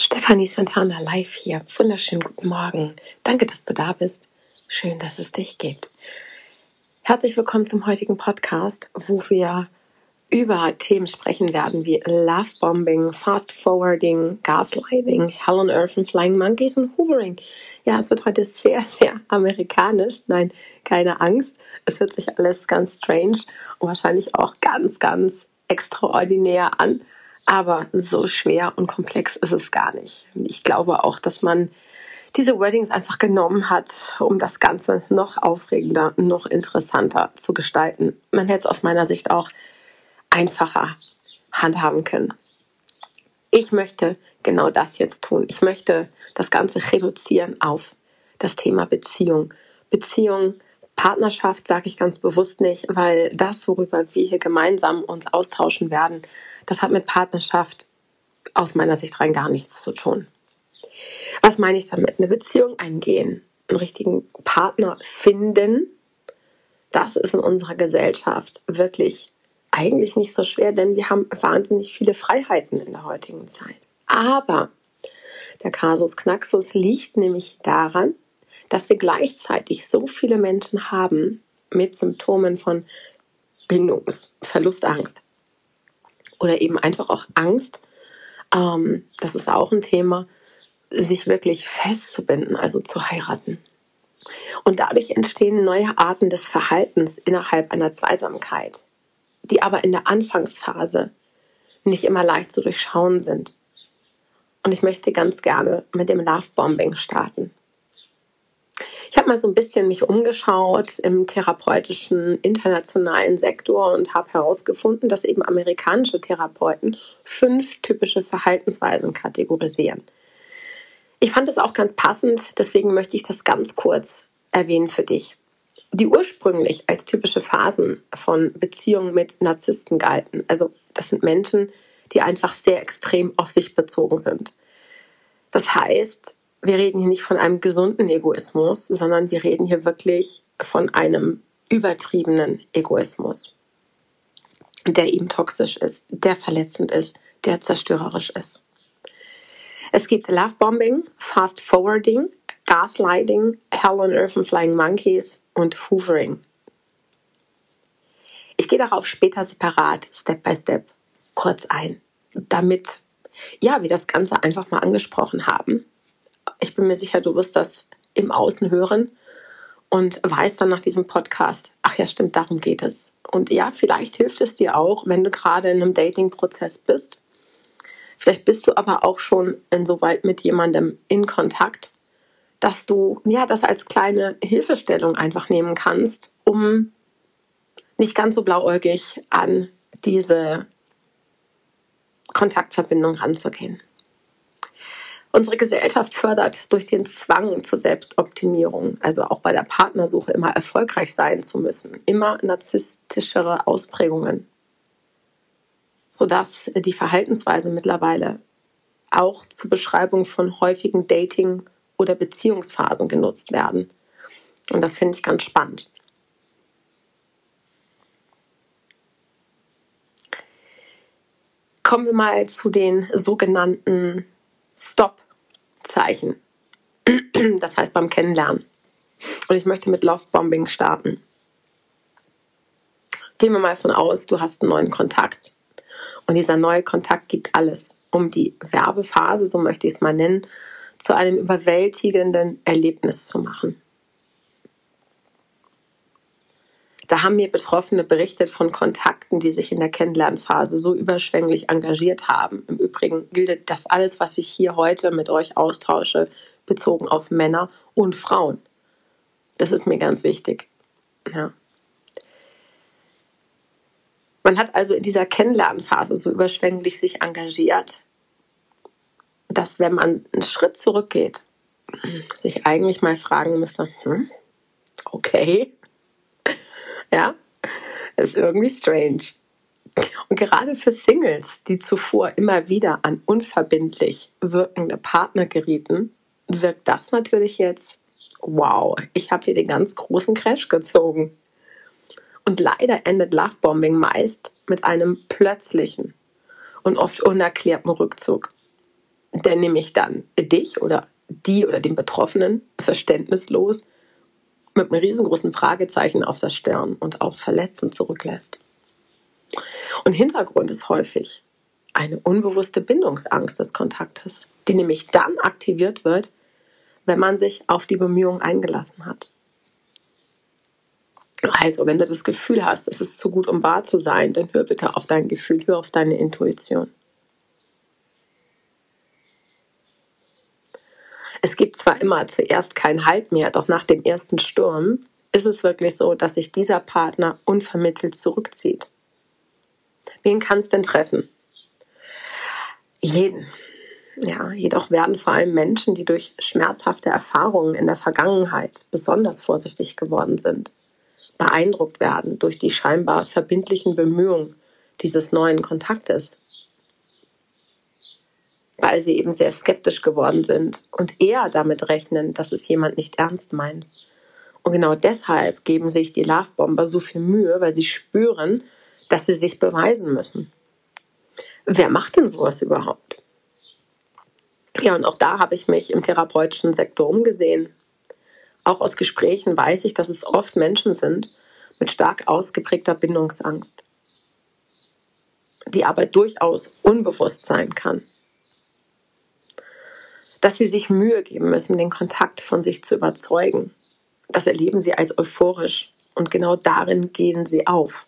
Stefanie Santana live hier. Wunderschönen guten Morgen. Danke, dass du da bist. Schön, dass es dich gibt. Herzlich willkommen zum heutigen Podcast, wo wir über Themen sprechen werden wie Lovebombing, Fast Forwarding, Gaslighting, Hell on Earth and Flying Monkeys und Hoovering. Ja, es wird heute sehr, sehr amerikanisch. Nein, keine Angst. Es hört sich alles ganz strange und wahrscheinlich auch ganz, ganz extraordinär an. Aber so schwer und komplex ist es gar nicht. Ich glaube auch, dass man diese Wordings einfach genommen hat, um das Ganze noch aufregender, noch interessanter zu gestalten. Man hätte es aus meiner Sicht auch einfacher handhaben können. Ich möchte genau das jetzt tun. Ich möchte das Ganze reduzieren auf das Thema Beziehung. Beziehung, Partnerschaft sage ich ganz bewusst nicht, weil das, worüber wir hier gemeinsam uns austauschen werden, das hat mit Partnerschaft aus meiner Sicht rein gar nichts zu tun. Was meine ich damit? Eine Beziehung eingehen, einen richtigen Partner finden, das ist in unserer Gesellschaft wirklich eigentlich nicht so schwer, denn wir haben wahnsinnig viele Freiheiten in der heutigen Zeit. Aber der Kasus Knaxus liegt nämlich daran, dass wir gleichzeitig so viele Menschen haben mit Symptomen von Bindungsverlustangst oder eben einfach auch Angst. Ähm, das ist auch ein Thema, sich wirklich festzubinden, also zu heiraten. Und dadurch entstehen neue Arten des Verhaltens innerhalb einer Zweisamkeit die aber in der Anfangsphase nicht immer leicht zu durchschauen sind. Und ich möchte ganz gerne mit dem Lovebombing starten. Ich habe mal so ein bisschen mich umgeschaut im therapeutischen internationalen Sektor und habe herausgefunden, dass eben amerikanische Therapeuten fünf typische Verhaltensweisen kategorisieren. Ich fand es auch ganz passend, deswegen möchte ich das ganz kurz erwähnen für dich die ursprünglich als typische Phasen von Beziehungen mit Narzissten galten. Also das sind Menschen, die einfach sehr extrem auf sich bezogen sind. Das heißt, wir reden hier nicht von einem gesunden Egoismus, sondern wir reden hier wirklich von einem übertriebenen Egoismus, der eben toxisch ist, der verletzend ist, der zerstörerisch ist. Es gibt Lovebombing, Fast Forwarding, Gaslighting, Hell on Earth and Flying Monkeys und Hoovering. Ich gehe darauf später separat, Step by Step, kurz ein, damit ja, wir das Ganze einfach mal angesprochen haben. Ich bin mir sicher, du wirst das im Außen hören und weißt dann nach diesem Podcast, ach ja, stimmt, darum geht es. Und ja, vielleicht hilft es dir auch, wenn du gerade in einem Dating-Prozess bist. Vielleicht bist du aber auch schon insoweit mit jemandem in Kontakt, dass du ja das als kleine Hilfestellung einfach nehmen kannst, um nicht ganz so blauäugig an diese Kontaktverbindung ranzugehen. Unsere Gesellschaft fördert durch den Zwang zur Selbstoptimierung, also auch bei der Partnersuche immer erfolgreich sein zu müssen, immer narzisstischere Ausprägungen, sodass die Verhaltensweise mittlerweile auch zur Beschreibung von häufigen Dating- oder Beziehungsphasen genutzt werden. Und das finde ich ganz spannend. Kommen wir mal zu den sogenannten Stop-Zeichen. Das heißt beim Kennenlernen. Und ich möchte mit Lovebombing starten. Gehen wir mal von aus, du hast einen neuen Kontakt. Und dieser neue Kontakt gibt alles, um die Werbephase, so möchte ich es mal nennen, zu einem überwältigenden Erlebnis zu machen. Da haben mir Betroffene berichtet von Kontakten, die sich in der Kennenlernphase so überschwänglich engagiert haben. Im Übrigen gilt das alles, was ich hier heute mit euch austausche, bezogen auf Männer und Frauen. Das ist mir ganz wichtig. Ja. Man hat also in dieser Kennenlernphase so überschwänglich sich engagiert, dass wenn man einen Schritt zurückgeht, sich eigentlich mal fragen müsste, hm, okay, ja, ist irgendwie strange. Und gerade für Singles, die zuvor immer wieder an unverbindlich wirkende Partner gerieten, wirkt das natürlich jetzt, wow, ich habe hier den ganz großen Crash gezogen. Und leider endet Lovebombing meist mit einem plötzlichen und oft unerklärten Rückzug der nämlich dann dich oder die oder den Betroffenen verständnislos mit einem riesengroßen Fragezeichen auf der Stirn und auch verletzend zurücklässt. Und Hintergrund ist häufig eine unbewusste Bindungsangst des Kontaktes, die nämlich dann aktiviert wird, wenn man sich auf die Bemühungen eingelassen hat. Also, wenn du das Gefühl hast, es ist zu gut, um wahr zu sein, dann hör bitte auf dein Gefühl, hör auf deine Intuition. Es gibt zwar immer zuerst keinen Halt mehr, doch nach dem ersten Sturm ist es wirklich so, dass sich dieser Partner unvermittelt zurückzieht. Wen kann es denn treffen? Jeden. Ja, jedoch werden vor allem Menschen, die durch schmerzhafte Erfahrungen in der Vergangenheit besonders vorsichtig geworden sind, beeindruckt werden durch die scheinbar verbindlichen Bemühungen dieses neuen Kontaktes weil sie eben sehr skeptisch geworden sind und eher damit rechnen, dass es jemand nicht ernst meint. Und genau deshalb geben sich die Lovebomber so viel Mühe, weil sie spüren, dass sie sich beweisen müssen. Wer macht denn sowas überhaupt? Ja, und auch da habe ich mich im therapeutischen Sektor umgesehen. Auch aus Gesprächen weiß ich, dass es oft Menschen sind mit stark ausgeprägter Bindungsangst, die aber durchaus unbewusst sein kann dass sie sich Mühe geben müssen, den Kontakt von sich zu überzeugen. Das erleben sie als euphorisch und genau darin gehen sie auf.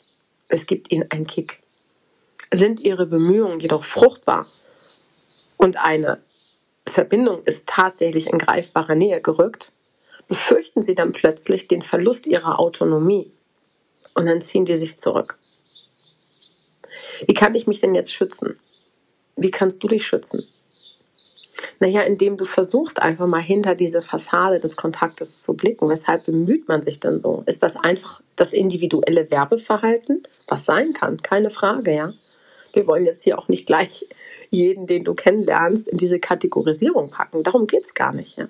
Es gibt ihnen einen Kick. Sind ihre Bemühungen jedoch fruchtbar und eine Verbindung ist tatsächlich in greifbarer Nähe gerückt, befürchten sie dann plötzlich den Verlust ihrer Autonomie und dann ziehen die sich zurück. Wie kann ich mich denn jetzt schützen? Wie kannst du dich schützen? Naja, indem du versuchst, einfach mal hinter diese Fassade des Kontaktes zu blicken. Weshalb bemüht man sich denn so? Ist das einfach das individuelle Werbeverhalten? Was sein kann, keine Frage, ja. Wir wollen jetzt hier auch nicht gleich jeden, den du kennenlernst, in diese Kategorisierung packen. Darum geht es gar nicht, ja.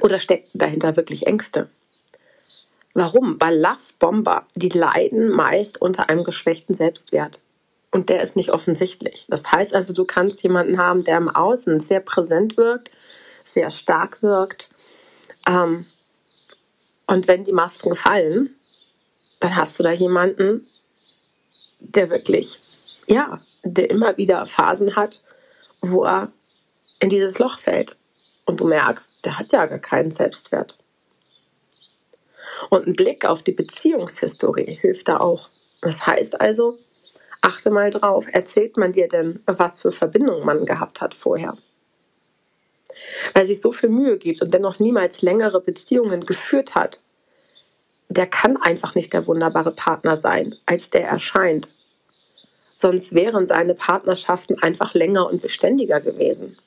Oder stecken dahinter wirklich Ängste? Warum? Weil Love Bomber, die leiden meist unter einem geschwächten Selbstwert und der ist nicht offensichtlich. Das heißt also, du kannst jemanden haben, der im Außen sehr präsent wirkt, sehr stark wirkt. Ähm, und wenn die Masken fallen, dann hast du da jemanden, der wirklich, ja, der immer wieder Phasen hat, wo er in dieses Loch fällt. Und du merkst, der hat ja gar keinen Selbstwert. Und ein Blick auf die Beziehungshistorie hilft da auch. Das heißt also, Achte mal drauf, erzählt man dir denn, was für Verbindungen man gehabt hat vorher? Weil sich so viel Mühe gibt und dennoch niemals längere Beziehungen geführt hat, der kann einfach nicht der wunderbare Partner sein, als der erscheint. Sonst wären seine Partnerschaften einfach länger und beständiger gewesen.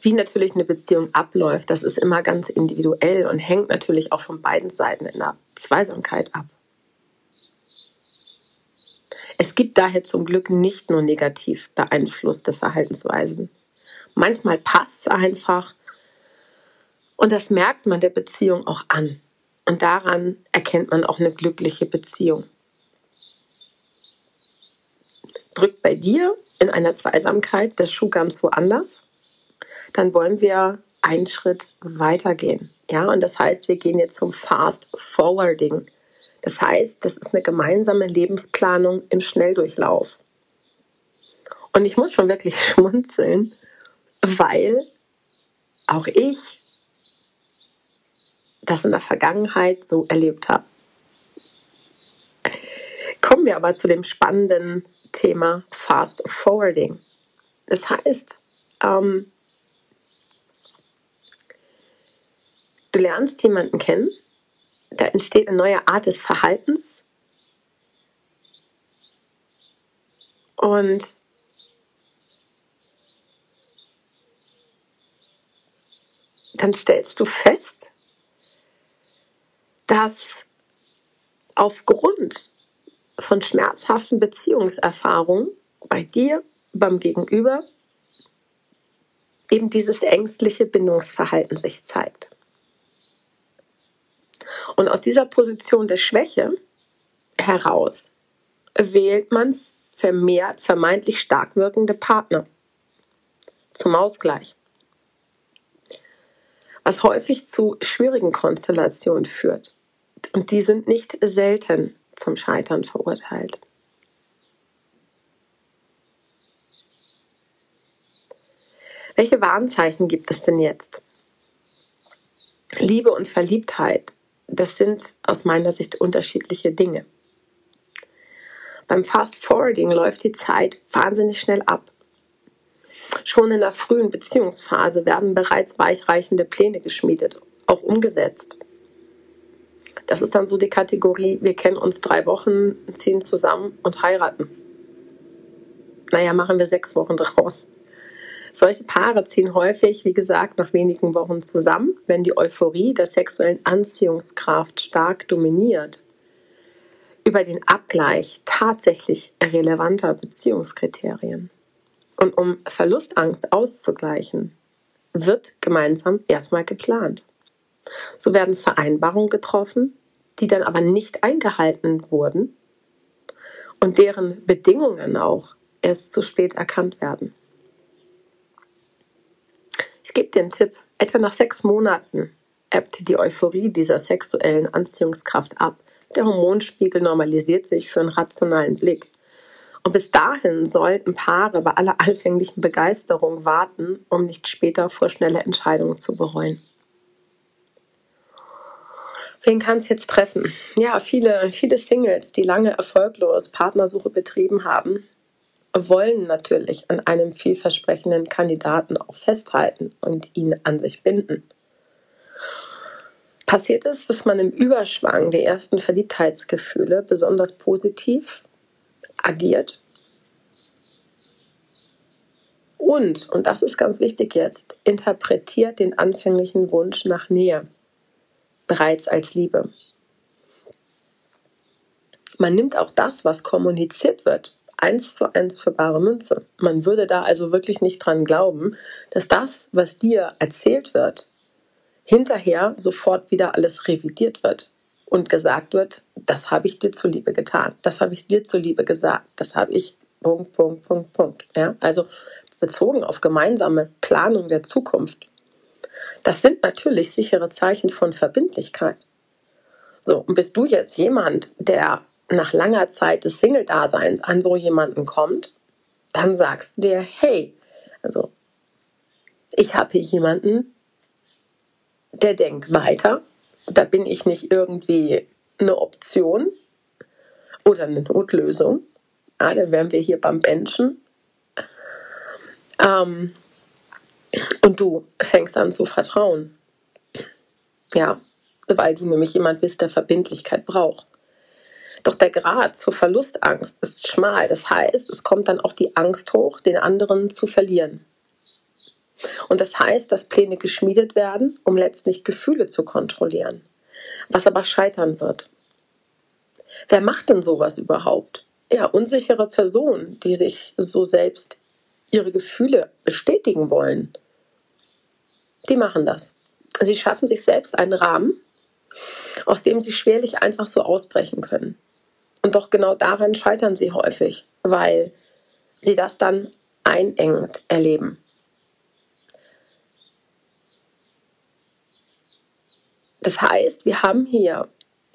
Wie natürlich eine Beziehung abläuft, das ist immer ganz individuell und hängt natürlich auch von beiden Seiten in der Zweisamkeit ab. Es gibt daher zum Glück nicht nur negativ beeinflusste Verhaltensweisen. Manchmal passt es einfach und das merkt man der Beziehung auch an. Und daran erkennt man auch eine glückliche Beziehung. Drückt bei dir in einer Zweisamkeit der Schuh ganz woanders? Dann wollen wir einen Schritt weitergehen. Ja, und das heißt, wir gehen jetzt zum Fast Forwarding. Das heißt, das ist eine gemeinsame Lebensplanung im Schnelldurchlauf. Und ich muss schon wirklich schmunzeln, weil auch ich das in der Vergangenheit so erlebt habe. Kommen wir aber zu dem spannenden Thema Fast Forwarding. Das heißt, ähm, Du lernst jemanden kennen, da entsteht eine neue Art des Verhaltens und dann stellst du fest, dass aufgrund von schmerzhaften Beziehungserfahrungen bei dir, beim Gegenüber, eben dieses ängstliche Bindungsverhalten sich zeigt. Und aus dieser Position der Schwäche heraus wählt man vermehrt vermeintlich stark wirkende Partner zum Ausgleich. Was häufig zu schwierigen Konstellationen führt. Und die sind nicht selten zum Scheitern verurteilt. Welche Warnzeichen gibt es denn jetzt? Liebe und Verliebtheit, das sind aus meiner Sicht unterschiedliche Dinge. Beim Fast Forwarding läuft die Zeit wahnsinnig schnell ab. Schon in der frühen Beziehungsphase werden bereits weichreichende Pläne geschmiedet, auch umgesetzt. Das ist dann so die Kategorie, wir kennen uns drei Wochen, ziehen zusammen und heiraten. Naja, machen wir sechs Wochen draus. Solche Paare ziehen häufig, wie gesagt, nach wenigen Wochen zusammen, wenn die Euphorie der sexuellen Anziehungskraft stark dominiert. Über den Abgleich tatsächlich relevanter Beziehungskriterien. Und um Verlustangst auszugleichen, wird gemeinsam erstmal geplant. So werden Vereinbarungen getroffen, die dann aber nicht eingehalten wurden und deren Bedingungen auch erst zu spät erkannt werden. Gebe dir einen Tipp. Etwa nach sechs Monaten ebbt die Euphorie dieser sexuellen Anziehungskraft ab. Der Hormonspiegel normalisiert sich für einen rationalen Blick. Und bis dahin sollten Paare bei aller anfänglichen Begeisterung warten, um nicht später vorschnelle Entscheidungen zu bereuen. Wen kann es jetzt treffen? Ja, viele, viele Singles, die lange erfolglos Partnersuche betrieben haben, wollen natürlich an einem vielversprechenden Kandidaten auch festhalten und ihn an sich binden. Passiert es, dass man im Überschwang der ersten Verliebtheitsgefühle besonders positiv agiert und, und das ist ganz wichtig jetzt, interpretiert den anfänglichen Wunsch nach Nähe bereits als Liebe. Man nimmt auch das, was kommuniziert wird, eins zu eins für bare Münze. Man würde da also wirklich nicht dran glauben, dass das, was dir erzählt wird, hinterher sofort wieder alles revidiert wird und gesagt wird, das habe ich dir zuliebe getan, das habe ich dir zuliebe gesagt, das habe ich Punkt, Punkt, Punkt, Punkt. Ja, also bezogen auf gemeinsame Planung der Zukunft. Das sind natürlich sichere Zeichen von Verbindlichkeit. So, und bist du jetzt jemand, der nach langer Zeit des Single-Daseins an so jemanden kommt, dann sagst du dir, hey, also ich habe hier jemanden, der denkt weiter. Da bin ich nicht irgendwie eine Option oder eine Notlösung. Ja, dann wären wir hier beim Benchen. Ähm, und du fängst an zu vertrauen. Ja, weil du nämlich jemand bist, der Verbindlichkeit braucht. Doch der Grad zur Verlustangst ist schmal. Das heißt, es kommt dann auch die Angst hoch, den anderen zu verlieren. Und das heißt, dass Pläne geschmiedet werden, um letztlich Gefühle zu kontrollieren, was aber scheitern wird. Wer macht denn sowas überhaupt? Ja, unsichere Personen, die sich so selbst ihre Gefühle bestätigen wollen. Die machen das. Sie schaffen sich selbst einen Rahmen, aus dem sie schwerlich einfach so ausbrechen können. Und doch genau daran scheitern sie häufig, weil sie das dann einengend erleben. Das heißt, wir haben hier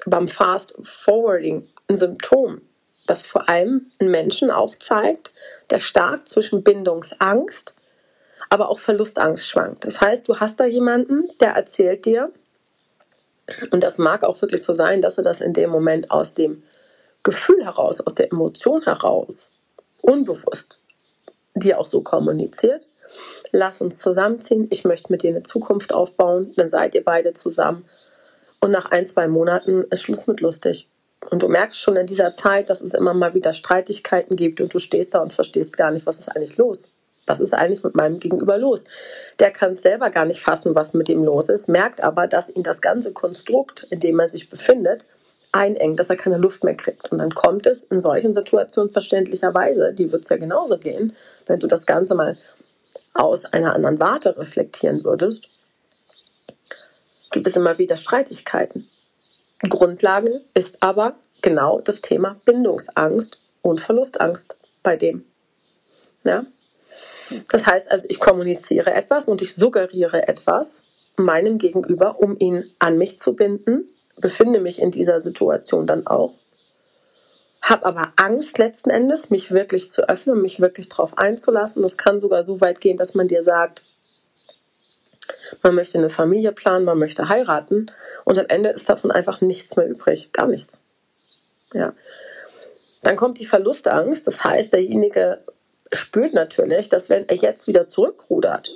beim Fast Forwarding ein Symptom, das vor allem einen Menschen aufzeigt, der stark zwischen Bindungsangst, aber auch Verlustangst schwankt. Das heißt, du hast da jemanden, der erzählt dir, und das mag auch wirklich so sein, dass er das in dem Moment aus dem Gefühl heraus, aus der Emotion heraus, unbewusst, dir auch so kommuniziert. Lass uns zusammenziehen, ich möchte mit dir eine Zukunft aufbauen, dann seid ihr beide zusammen. Und nach ein, zwei Monaten ist Schluss mit lustig. Und du merkst schon in dieser Zeit, dass es immer mal wieder Streitigkeiten gibt und du stehst da und verstehst gar nicht, was ist eigentlich los. Was ist eigentlich mit meinem Gegenüber los? Der kann selber gar nicht fassen, was mit ihm los ist, merkt aber, dass ihn das ganze Konstrukt, in dem er sich befindet, einengt, dass er keine Luft mehr kriegt. Und dann kommt es in solchen Situationen verständlicherweise, die wird es ja genauso gehen, wenn du das Ganze mal aus einer anderen Warte reflektieren würdest, gibt es immer wieder Streitigkeiten. Grundlage ist aber genau das Thema Bindungsangst und Verlustangst bei dem. Ja? Das heißt also, ich kommuniziere etwas und ich suggeriere etwas meinem Gegenüber, um ihn an mich zu binden, befinde mich in dieser Situation dann auch, habe aber Angst letzten Endes, mich wirklich zu öffnen, mich wirklich darauf einzulassen. Das kann sogar so weit gehen, dass man dir sagt, man möchte eine Familie planen, man möchte heiraten und am Ende ist davon einfach nichts mehr übrig, gar nichts. Ja. Dann kommt die Verlustangst, das heißt, derjenige spürt natürlich, dass wenn er jetzt wieder zurückrudert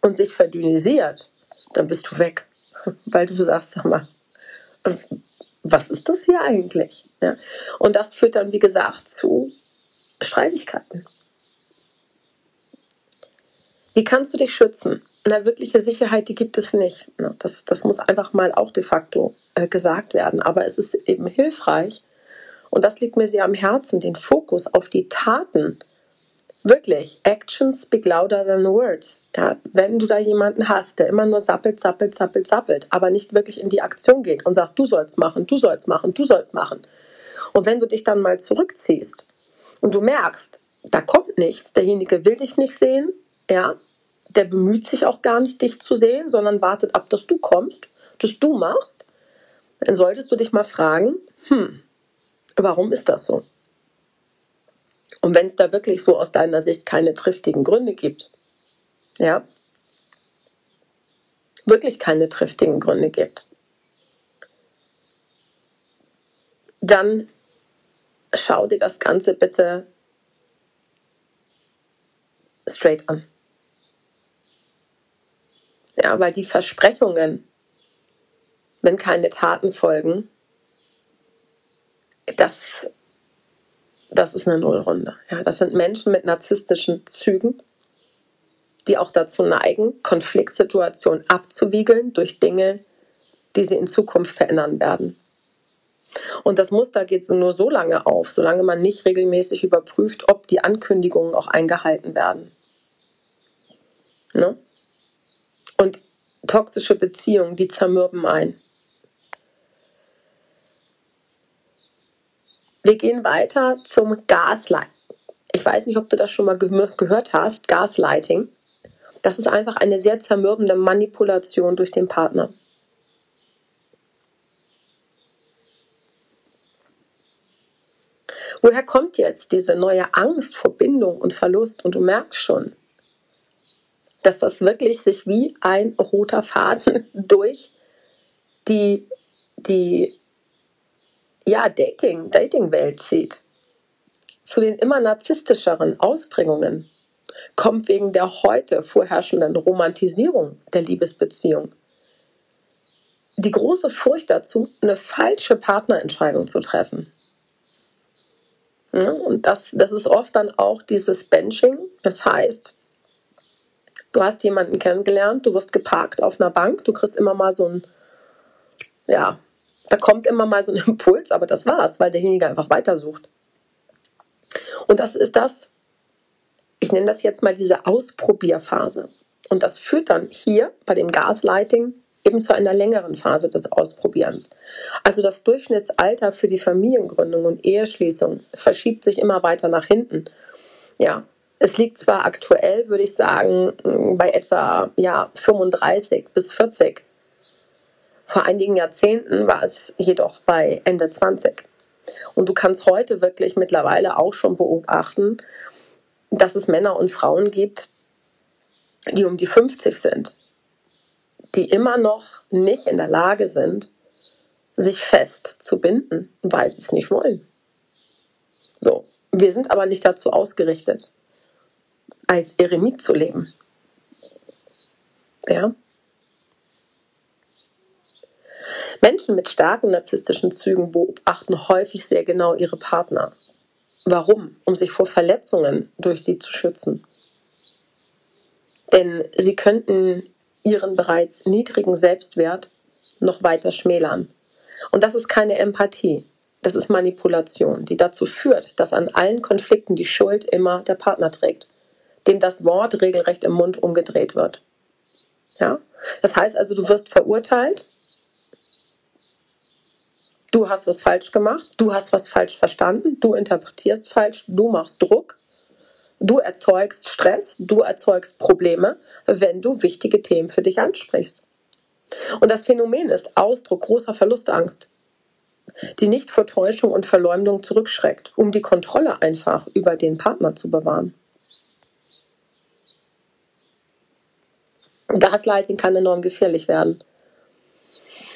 und sich verdünnisiert, dann bist du weg, weil du sagst, sag mal, was ist das hier eigentlich? Ja? Und das führt dann, wie gesagt, zu Streitigkeiten. Wie kannst du dich schützen? Eine wirkliche Sicherheit, die gibt es nicht. Das, das muss einfach mal auch de facto äh, gesagt werden. Aber es ist eben hilfreich, und das liegt mir sehr am Herzen, den Fokus auf die Taten. Wirklich, Actions speak louder than words. Ja, wenn du da jemanden hast, der immer nur sappelt, sappelt, sappelt, sappelt, aber nicht wirklich in die Aktion geht und sagt, du sollst machen, du sollst machen, du sollst machen. Und wenn du dich dann mal zurückziehst und du merkst, da kommt nichts, derjenige will dich nicht sehen, ja, der bemüht sich auch gar nicht, dich zu sehen, sondern wartet ab, dass du kommst, dass du machst, dann solltest du dich mal fragen, hm, Warum ist das so? Und wenn es da wirklich so aus deiner Sicht keine triftigen Gründe gibt, ja, wirklich keine triftigen Gründe gibt, dann schau dir das Ganze bitte straight an. Ja, weil die Versprechungen, wenn keine Taten folgen, das, das ist eine Nullrunde. Ja, das sind Menschen mit narzisstischen Zügen, die auch dazu neigen, Konfliktsituationen abzuwiegeln durch Dinge, die sie in Zukunft verändern werden. Und das Muster geht nur so lange auf, solange man nicht regelmäßig überprüft, ob die Ankündigungen auch eingehalten werden. Ne? Und toxische Beziehungen, die zermürben ein. Wir gehen weiter zum Gaslighting. Ich weiß nicht, ob du das schon mal ge gehört hast, Gaslighting. Das ist einfach eine sehr zermürbende Manipulation durch den Partner. Woher kommt jetzt diese neue Angst vor Bindung und Verlust? Und du merkst schon, dass das wirklich sich wie ein roter Faden durch die, die ja, Dating, Dating-Welt zieht, zu den immer narzisstischeren Ausprägungen, kommt wegen der heute vorherrschenden Romantisierung der Liebesbeziehung die große Furcht dazu, eine falsche Partnerentscheidung zu treffen. Und das, das ist oft dann auch dieses Benching. Das heißt, du hast jemanden kennengelernt, du wirst geparkt auf einer Bank, du kriegst immer mal so ein, ja, da kommt immer mal so ein Impuls, aber das war's, weil derjenige einfach weitersucht. Und das ist das, ich nenne das jetzt mal diese Ausprobierphase. Und das führt dann hier bei dem Gaslighting eben zu einer längeren Phase des Ausprobierens. Also das Durchschnittsalter für die Familiengründung und Eheschließung verschiebt sich immer weiter nach hinten. Ja, es liegt zwar aktuell, würde ich sagen, bei etwa ja, 35 bis 40. Vor einigen Jahrzehnten war es jedoch bei Ende 20. Und du kannst heute wirklich mittlerweile auch schon beobachten, dass es Männer und Frauen gibt, die um die 50 sind, die immer noch nicht in der Lage sind, sich fest zu binden, weil sie es nicht wollen. So, wir sind aber nicht dazu ausgerichtet, als Eremit zu leben. Ja, Menschen mit starken narzisstischen Zügen beobachten häufig sehr genau ihre Partner. Warum? Um sich vor Verletzungen durch sie zu schützen. Denn sie könnten ihren bereits niedrigen Selbstwert noch weiter schmälern. Und das ist keine Empathie, das ist Manipulation, die dazu führt, dass an allen Konflikten die Schuld immer der Partner trägt, dem das Wort regelrecht im Mund umgedreht wird. Ja? Das heißt also, du wirst verurteilt du hast was falsch gemacht, du hast was falsch verstanden, du interpretierst falsch, du machst Druck, du erzeugst Stress, du erzeugst Probleme, wenn du wichtige Themen für dich ansprichst. Und das Phänomen ist Ausdruck großer Verlustangst, die nicht vor Täuschung und Verleumdung zurückschreckt, um die Kontrolle einfach über den Partner zu bewahren. Gaslighting kann enorm gefährlich werden.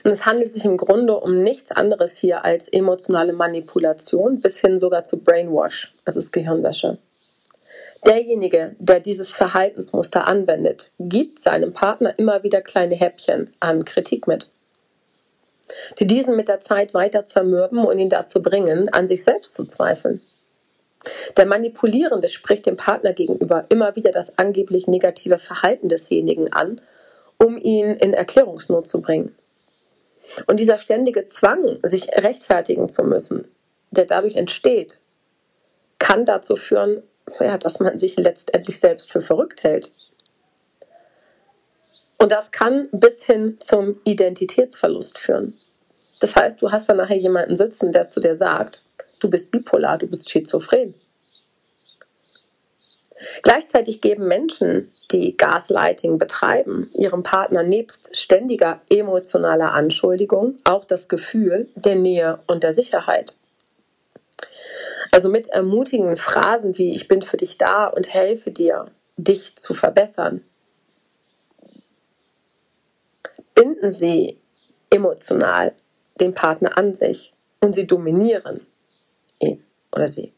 Und es handelt sich im Grunde um nichts anderes hier als emotionale Manipulation bis hin sogar zu Brainwash. Das ist Gehirnwäsche. Derjenige, der dieses Verhaltensmuster anwendet, gibt seinem Partner immer wieder kleine Häppchen an Kritik mit, die diesen mit der Zeit weiter zermürben und ihn dazu bringen, an sich selbst zu zweifeln. Der Manipulierende spricht dem Partner gegenüber immer wieder das angeblich negative Verhalten desjenigen an, um ihn in Erklärungsnot zu bringen. Und dieser ständige Zwang, sich rechtfertigen zu müssen, der dadurch entsteht, kann dazu führen, ja, dass man sich letztendlich selbst für verrückt hält. Und das kann bis hin zum Identitätsverlust führen. Das heißt, du hast dann nachher jemanden sitzen, der zu dir sagt, du bist bipolar, du bist schizophren. Gleichzeitig geben Menschen, die Gaslighting betreiben, ihrem Partner nebst ständiger emotionaler Anschuldigung auch das Gefühl der Nähe und der Sicherheit. Also mit ermutigenden Phrasen wie ich bin für dich da und helfe dir, dich zu verbessern. Binden sie emotional den Partner an sich und sie dominieren ihn oder sie.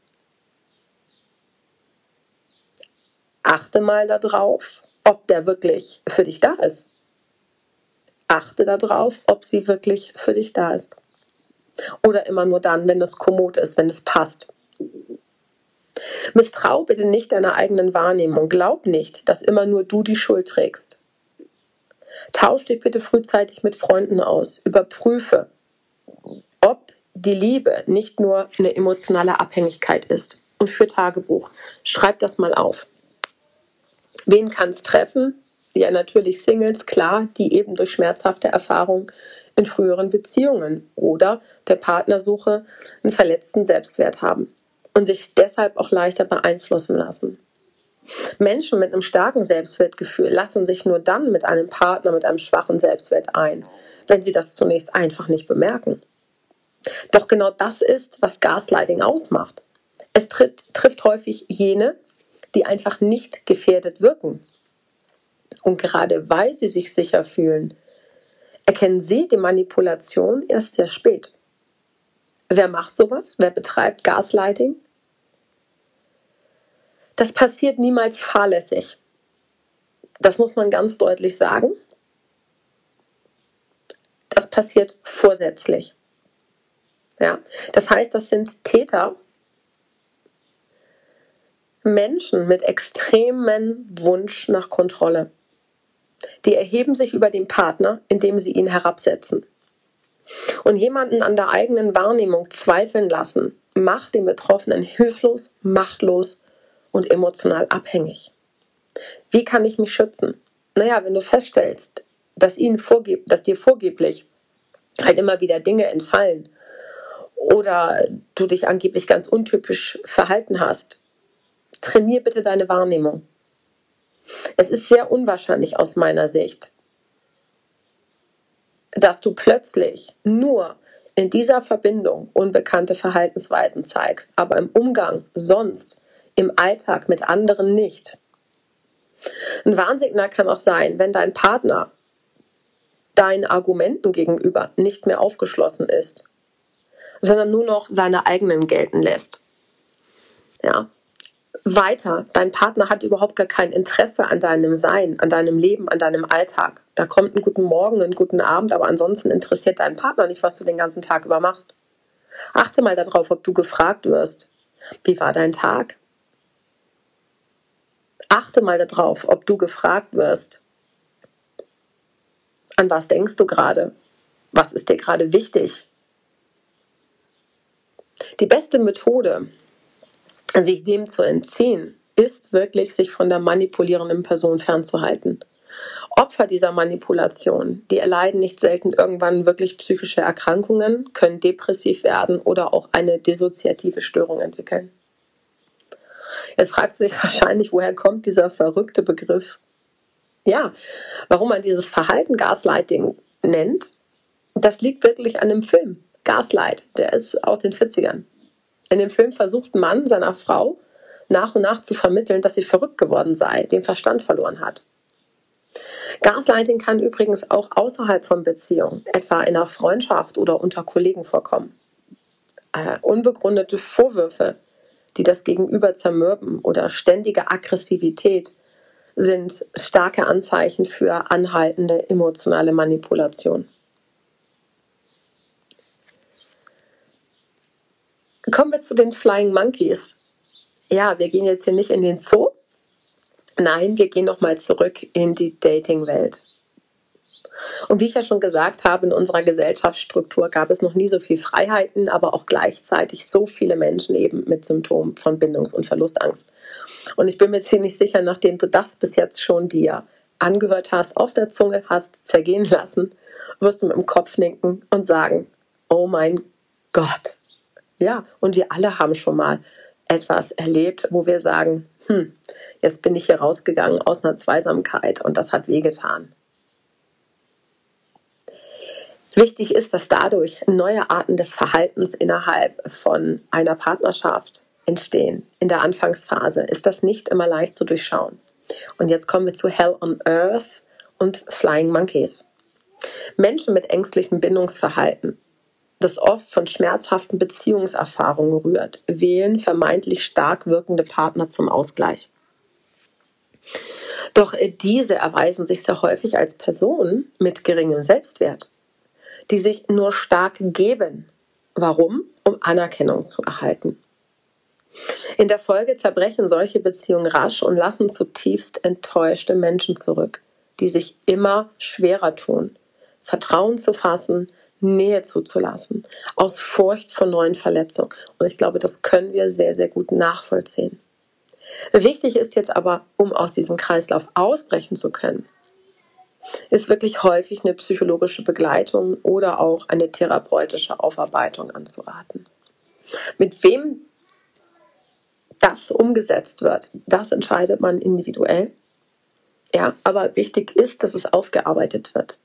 Achte mal darauf, ob der wirklich für dich da ist. Achte darauf, ob sie wirklich für dich da ist. Oder immer nur dann, wenn es kommod ist, wenn es passt. Misstrau bitte nicht deiner eigenen Wahrnehmung. Glaub nicht, dass immer nur du die Schuld trägst. Tausch dich bitte frühzeitig mit Freunden aus. Überprüfe, ob die Liebe nicht nur eine emotionale Abhängigkeit ist. Und für Tagebuch. Schreib das mal auf. Wen kann es treffen? Ja, natürlich Singles, klar, die eben durch schmerzhafte Erfahrungen in früheren Beziehungen oder der Partnersuche einen verletzten Selbstwert haben und sich deshalb auch leichter beeinflussen lassen. Menschen mit einem starken Selbstwertgefühl lassen sich nur dann mit einem Partner mit einem schwachen Selbstwert ein, wenn sie das zunächst einfach nicht bemerken. Doch genau das ist, was Gaslighting ausmacht. Es tritt, trifft häufig jene, die einfach nicht gefährdet wirken. Und gerade weil sie sich sicher fühlen, erkennen sie die Manipulation erst sehr spät. Wer macht sowas? Wer betreibt Gaslighting? Das passiert niemals fahrlässig. Das muss man ganz deutlich sagen. Das passiert vorsätzlich. Ja? Das heißt, das sind Täter, Menschen mit extremem Wunsch nach Kontrolle. Die erheben sich über den Partner, indem sie ihn herabsetzen. Und jemanden an der eigenen Wahrnehmung zweifeln lassen, macht den Betroffenen hilflos, machtlos und emotional abhängig. Wie kann ich mich schützen? Naja, wenn du feststellst, dass, ihnen vorgeb dass dir vorgeblich halt immer wieder Dinge entfallen oder du dich angeblich ganz untypisch verhalten hast, trainier bitte deine Wahrnehmung. Es ist sehr unwahrscheinlich aus meiner Sicht, dass du plötzlich nur in dieser Verbindung unbekannte Verhaltensweisen zeigst, aber im Umgang sonst, im Alltag mit anderen nicht. Ein Warnsignal kann auch sein, wenn dein Partner deinen Argumenten gegenüber nicht mehr aufgeschlossen ist, sondern nur noch seine eigenen gelten lässt. Ja, weiter. Dein Partner hat überhaupt gar kein Interesse an deinem Sein, an deinem Leben, an deinem Alltag. Da kommt ein guten Morgen, ein guten Abend, aber ansonsten interessiert dein Partner nicht, was du den ganzen Tag über machst. Achte mal darauf, ob du gefragt wirst. Wie war dein Tag? Achte mal darauf, ob du gefragt wirst. An was denkst du gerade? Was ist dir gerade wichtig? Die beste Methode, sich dem zu entziehen, ist wirklich, sich von der manipulierenden Person fernzuhalten. Opfer dieser Manipulation, die erleiden nicht selten irgendwann wirklich psychische Erkrankungen, können depressiv werden oder auch eine dissoziative Störung entwickeln. Jetzt fragst du dich wahrscheinlich, woher kommt dieser verrückte Begriff? Ja, warum man dieses Verhalten Gaslighting nennt, das liegt wirklich an dem Film Gaslight, der ist aus den 40ern. In dem Film versucht Mann seiner Frau nach und nach zu vermitteln, dass sie verrückt geworden sei, den Verstand verloren hat. Gaslighting kann übrigens auch außerhalb von Beziehungen, etwa in einer Freundschaft oder unter Kollegen vorkommen. Äh, unbegründete Vorwürfe, die das Gegenüber zermürben oder ständige Aggressivität sind starke Anzeichen für anhaltende emotionale Manipulation. Kommen wir zu den Flying Monkeys. Ja, wir gehen jetzt hier nicht in den Zoo. Nein, wir gehen nochmal zurück in die Dating-Welt. Und wie ich ja schon gesagt habe, in unserer Gesellschaftsstruktur gab es noch nie so viel Freiheiten, aber auch gleichzeitig so viele Menschen eben mit Symptomen von Bindungs- und Verlustangst. Und ich bin mir ziemlich sicher, nachdem du das bis jetzt schon dir angehört hast, auf der Zunge hast zergehen lassen, wirst du mit dem Kopf nicken und sagen, oh mein Gott. Ja, und wir alle haben schon mal etwas erlebt, wo wir sagen, hm, jetzt bin ich hier rausgegangen aus einer Zweisamkeit und das hat wehgetan. Wichtig ist, dass dadurch neue Arten des Verhaltens innerhalb von einer Partnerschaft entstehen. In der Anfangsphase ist das nicht immer leicht zu durchschauen. Und jetzt kommen wir zu Hell on Earth und Flying Monkeys. Menschen mit ängstlichem Bindungsverhalten, das oft von schmerzhaften Beziehungserfahrungen rührt, wählen vermeintlich stark wirkende Partner zum Ausgleich. Doch diese erweisen sich sehr häufig als Personen mit geringem Selbstwert die sich nur stark geben. Warum? Um Anerkennung zu erhalten. In der Folge zerbrechen solche Beziehungen rasch und lassen zutiefst enttäuschte Menschen zurück, die sich immer schwerer tun, Vertrauen zu fassen, Nähe zuzulassen, aus Furcht vor neuen Verletzungen. Und ich glaube, das können wir sehr, sehr gut nachvollziehen. Wichtig ist jetzt aber, um aus diesem Kreislauf ausbrechen zu können, ist wirklich häufig eine psychologische Begleitung oder auch eine therapeutische Aufarbeitung anzuraten. Mit wem das umgesetzt wird, das entscheidet man individuell. Ja, aber wichtig ist, dass es aufgearbeitet wird.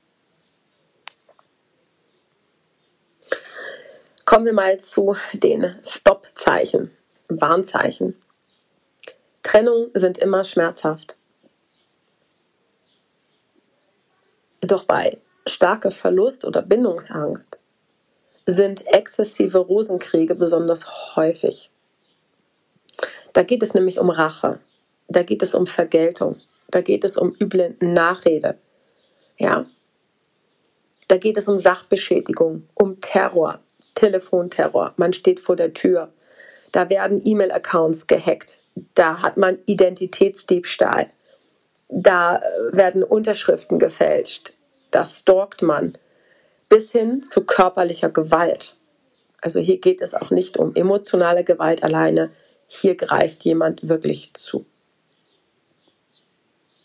Kommen wir mal zu den Stop-Zeichen, Warnzeichen. Trennungen sind immer schmerzhaft. Doch bei starker Verlust oder Bindungsangst sind exzessive Rosenkriege besonders häufig. Da geht es nämlich um Rache, da geht es um Vergeltung, da geht es um üble Nachrede. Ja? Da geht es um Sachbeschädigung, um Terror, Telefonterror. Man steht vor der Tür. Da werden E-Mail-Accounts gehackt. Da hat man Identitätsdiebstahl. Da werden Unterschriften gefälscht. Da stalkt man. Bis hin zu körperlicher Gewalt. Also hier geht es auch nicht um emotionale Gewalt alleine. Hier greift jemand wirklich zu.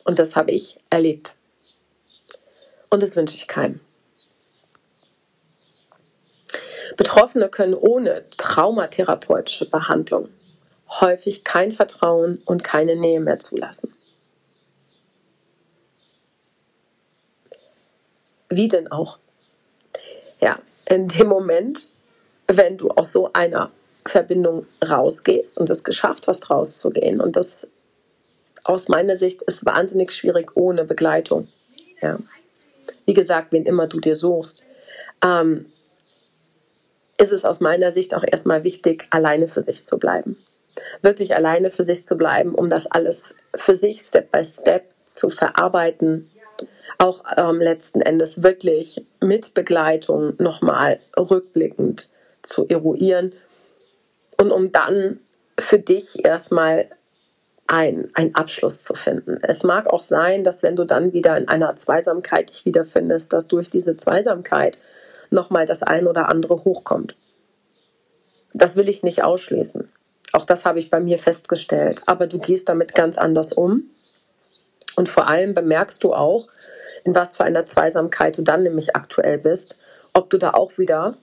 Und das habe ich erlebt. Und das wünsche ich keinem. Betroffene können ohne traumatherapeutische Behandlung häufig kein Vertrauen und keine Nähe mehr zulassen. Wie denn auch? Ja, in dem Moment, wenn du aus so einer Verbindung rausgehst und es geschafft hast, rauszugehen, und das aus meiner Sicht ist wahnsinnig schwierig ohne Begleitung. Ja. Wie gesagt, wen immer du dir suchst, ähm, ist es aus meiner Sicht auch erstmal wichtig, alleine für sich zu bleiben. Wirklich alleine für sich zu bleiben, um das alles für sich Step by Step zu verarbeiten, auch ähm, letzten Endes wirklich mit Begleitung nochmal rückblickend zu eruieren und um dann für dich erstmal ein, einen Abschluss zu finden. Es mag auch sein, dass wenn du dann wieder in einer Zweisamkeit dich wiederfindest, dass durch diese Zweisamkeit nochmal das ein oder andere hochkommt. Das will ich nicht ausschließen. Auch das habe ich bei mir festgestellt. Aber du gehst damit ganz anders um Und vor allem bemerkst du auch, in was für einer Zweisamkeit du dann nämlich aktuell bist, ob du da auch wieder,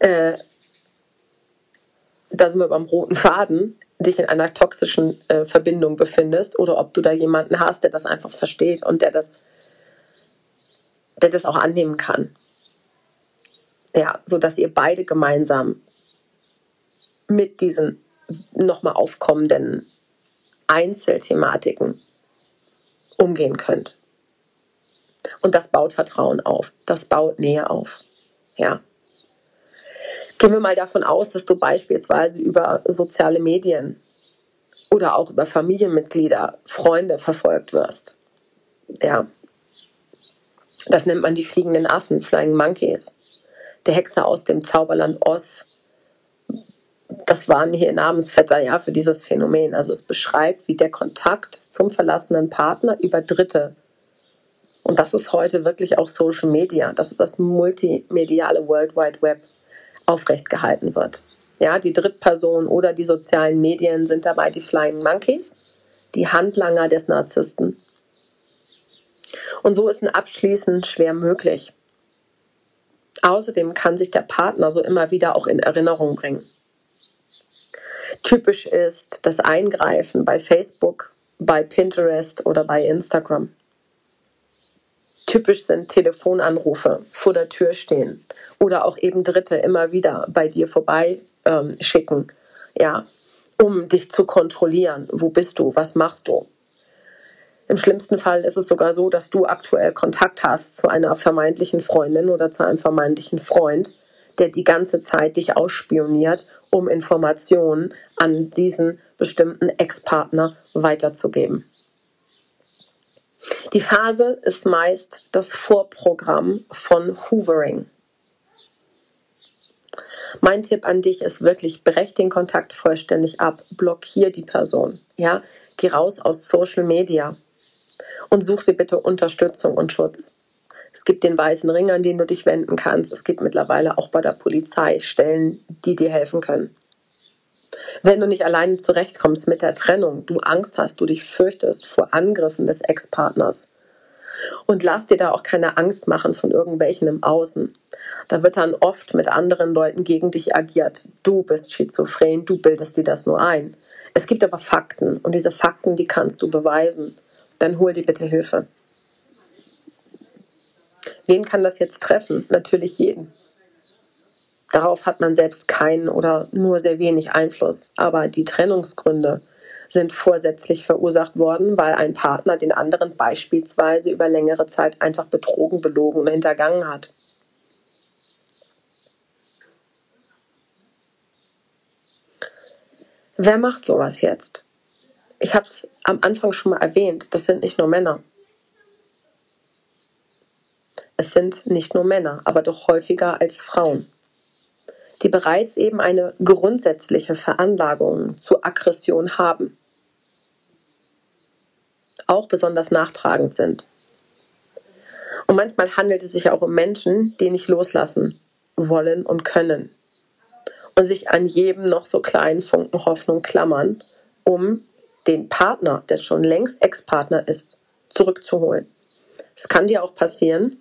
äh, da sind wir beim roten Faden, dich in einer toxischen äh, Verbindung befindest oder ob du da jemanden hast, der das einfach versteht und der das, der das auch annehmen kann. Ja, so dass ihr beide gemeinsam mit diesen nochmal aufkommenden Einzelthematiken umgehen könnt. Und das baut Vertrauen auf, das baut Nähe auf. Ja. Gehen wir mal davon aus, dass du beispielsweise über soziale Medien oder auch über Familienmitglieder, Freunde verfolgt wirst. Ja. Das nennt man die fliegenden Affen, Flying Monkeys. Der Hexer aus dem Zauberland Oz. Das waren hier Namensvetter ja für dieses Phänomen. Also es beschreibt, wie der Kontakt zum verlassenen Partner über Dritte und das ist heute wirklich auch Social Media. Das ist das multimediale World Wide Web aufrecht gehalten wird. Ja, die Drittperson oder die sozialen Medien sind dabei die Flying Monkeys, die Handlanger des Narzissten. Und so ist ein Abschließen schwer möglich. Außerdem kann sich der Partner so immer wieder auch in Erinnerung bringen. Typisch ist das Eingreifen bei Facebook, bei Pinterest oder bei Instagram. Typisch sind Telefonanrufe vor der Tür stehen oder auch eben Dritte immer wieder bei dir vorbei ähm, ja, um dich zu kontrollieren. Wo bist du? Was machst du? Im schlimmsten Fall ist es sogar so, dass du aktuell Kontakt hast zu einer vermeintlichen Freundin oder zu einem vermeintlichen Freund, der die ganze Zeit dich ausspioniert, um Informationen an diesen bestimmten Ex-Partner weiterzugeben. Die Phase ist meist das Vorprogramm von Hoovering. Mein Tipp an dich ist wirklich, brech den Kontakt vollständig ab, blockier die Person, ja, geh raus aus Social Media und such dir bitte Unterstützung und Schutz. Es gibt den weißen Ring, an den du dich wenden kannst. Es gibt mittlerweile auch bei der Polizei Stellen, die dir helfen können. Wenn du nicht alleine zurechtkommst mit der Trennung, du Angst hast, du dich fürchtest vor Angriffen des Ex-Partners. Und lass dir da auch keine Angst machen von irgendwelchen im Außen. Da wird dann oft mit anderen Leuten gegen dich agiert. Du bist schizophren, du bildest dir das nur ein. Es gibt aber Fakten und diese Fakten, die kannst du beweisen. Dann hol dir bitte Hilfe. Wen kann das jetzt treffen? Natürlich jeden. Darauf hat man selbst keinen oder nur sehr wenig Einfluss. Aber die Trennungsgründe sind vorsätzlich verursacht worden, weil ein Partner den anderen beispielsweise über längere Zeit einfach betrogen, belogen und hintergangen hat. Wer macht sowas jetzt? Ich habe es am Anfang schon mal erwähnt, das sind nicht nur Männer. Es sind nicht nur Männer, aber doch häufiger als Frauen die bereits eben eine grundsätzliche Veranlagung zu Aggression haben, auch besonders nachtragend sind. Und manchmal handelt es sich auch um Menschen, die nicht loslassen wollen und können und sich an jedem noch so kleinen Funken Hoffnung klammern, um den Partner, der schon längst Ex-Partner ist, zurückzuholen. Es kann dir auch passieren,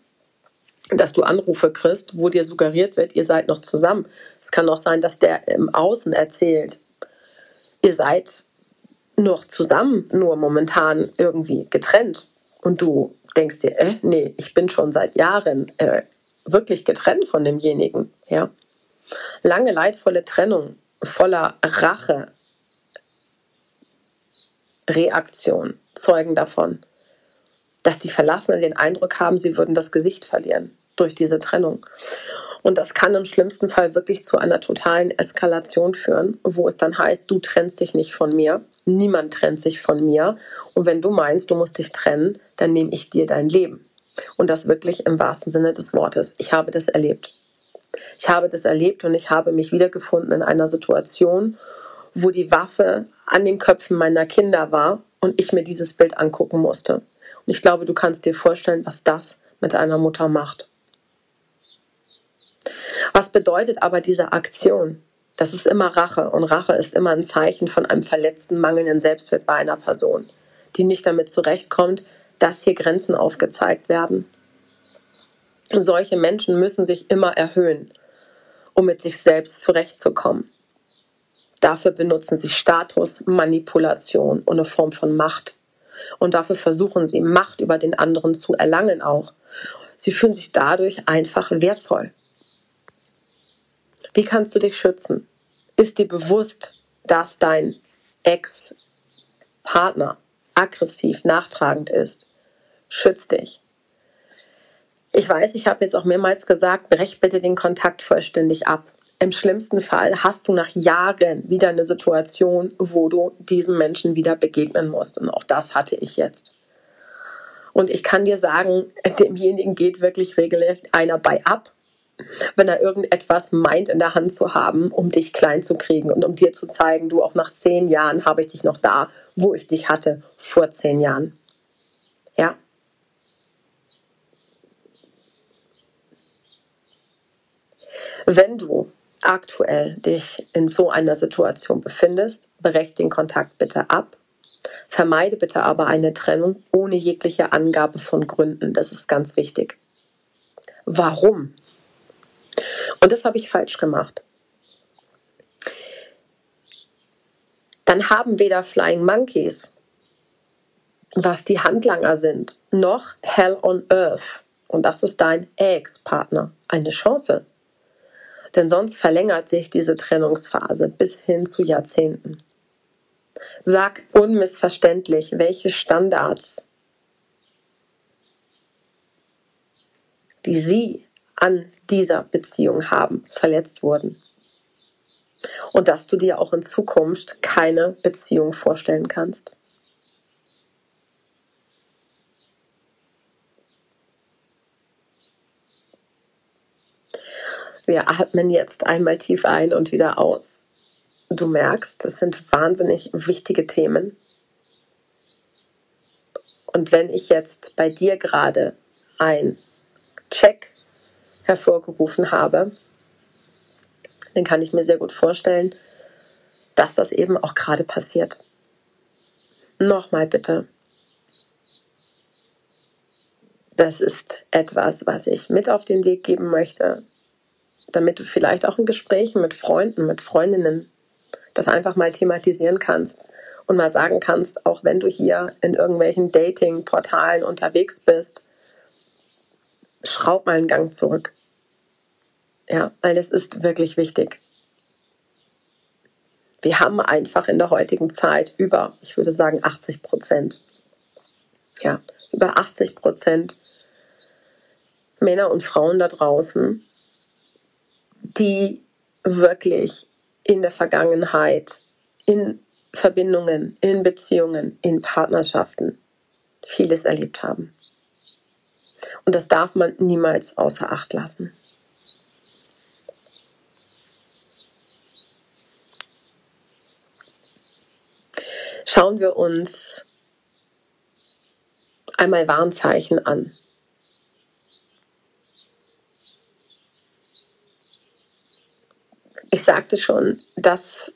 dass du Anrufe kriegst, wo dir suggeriert wird, ihr seid noch zusammen. Es kann auch sein, dass der im Außen erzählt, ihr seid noch zusammen, nur momentan irgendwie getrennt. Und du denkst dir, äh, nee, ich bin schon seit Jahren äh, wirklich getrennt von demjenigen. Ja? Lange leidvolle Trennung, voller Rache, Reaktion zeugen davon, dass die Verlassenen den Eindruck haben, sie würden das Gesicht verlieren durch diese Trennung. Und das kann im schlimmsten Fall wirklich zu einer totalen Eskalation führen, wo es dann heißt, du trennst dich nicht von mir, niemand trennt sich von mir. Und wenn du meinst, du musst dich trennen, dann nehme ich dir dein Leben. Und das wirklich im wahrsten Sinne des Wortes. Ich habe das erlebt. Ich habe das erlebt und ich habe mich wiedergefunden in einer Situation, wo die Waffe an den Köpfen meiner Kinder war und ich mir dieses Bild angucken musste. Und ich glaube, du kannst dir vorstellen, was das mit einer Mutter macht. Was bedeutet aber diese Aktion? Das ist immer Rache und Rache ist immer ein Zeichen von einem verletzten, mangelnden Selbstwert bei einer Person. die nicht damit zurechtkommt, dass hier Grenzen aufgezeigt werden. Solche Menschen müssen sich immer erhöhen, um mit sich selbst zurechtzukommen. Dafür benutzen sie Status, Manipulation und eine Form von Macht. Und dafür versuchen sie, Macht über den anderen zu erlangen auch. Sie fühlen sich dadurch einfach wertvoll. Wie kannst du dich schützen? Ist dir bewusst, dass dein Ex-Partner aggressiv, nachtragend ist? Schütz dich. Ich weiß, ich habe jetzt auch mehrmals gesagt, brech bitte den Kontakt vollständig ab. Im schlimmsten Fall hast du nach Jahren wieder eine Situation, wo du diesem Menschen wieder begegnen musst. Und auch das hatte ich jetzt. Und ich kann dir sagen, demjenigen geht wirklich regelrecht einer bei ab, wenn er irgendetwas meint in der Hand zu haben, um dich klein zu kriegen und um dir zu zeigen, du auch nach zehn Jahren habe ich dich noch da, wo ich dich hatte vor zehn Jahren. Ja. Wenn du aktuell dich in so einer Situation befindest, brech den Kontakt bitte ab. Vermeide bitte aber eine Trennung ohne jegliche Angabe von Gründen. Das ist ganz wichtig. Warum? Und das habe ich falsch gemacht. Dann haben weder Flying Monkeys, was die Handlanger sind, noch Hell on Earth, und das ist dein Ex-Partner, eine Chance denn sonst verlängert sich diese Trennungsphase bis hin zu Jahrzehnten. Sag unmissverständlich, welche Standards, die Sie an dieser Beziehung haben, verletzt wurden. Und dass du dir auch in Zukunft keine Beziehung vorstellen kannst. Wir atmen jetzt einmal tief ein und wieder aus. Du merkst, das sind wahnsinnig wichtige Themen. Und wenn ich jetzt bei dir gerade ein Check hervorgerufen habe, dann kann ich mir sehr gut vorstellen, dass das eben auch gerade passiert. Nochmal bitte. Das ist etwas, was ich mit auf den Weg geben möchte, damit du vielleicht auch in Gesprächen mit Freunden, mit Freundinnen das einfach mal thematisieren kannst und mal sagen kannst, auch wenn du hier in irgendwelchen Dating-Portalen unterwegs bist, schraub mal einen Gang zurück. Ja, weil das ist wirklich wichtig. Wir haben einfach in der heutigen Zeit über, ich würde sagen, 80 Prozent. Ja, über 80 Prozent Männer und Frauen da draußen, die wirklich in der Vergangenheit, in Verbindungen, in Beziehungen, in Partnerschaften vieles erlebt haben. Und das darf man niemals außer Acht lassen. Schauen wir uns einmal Warnzeichen an. Ich sagte schon, dass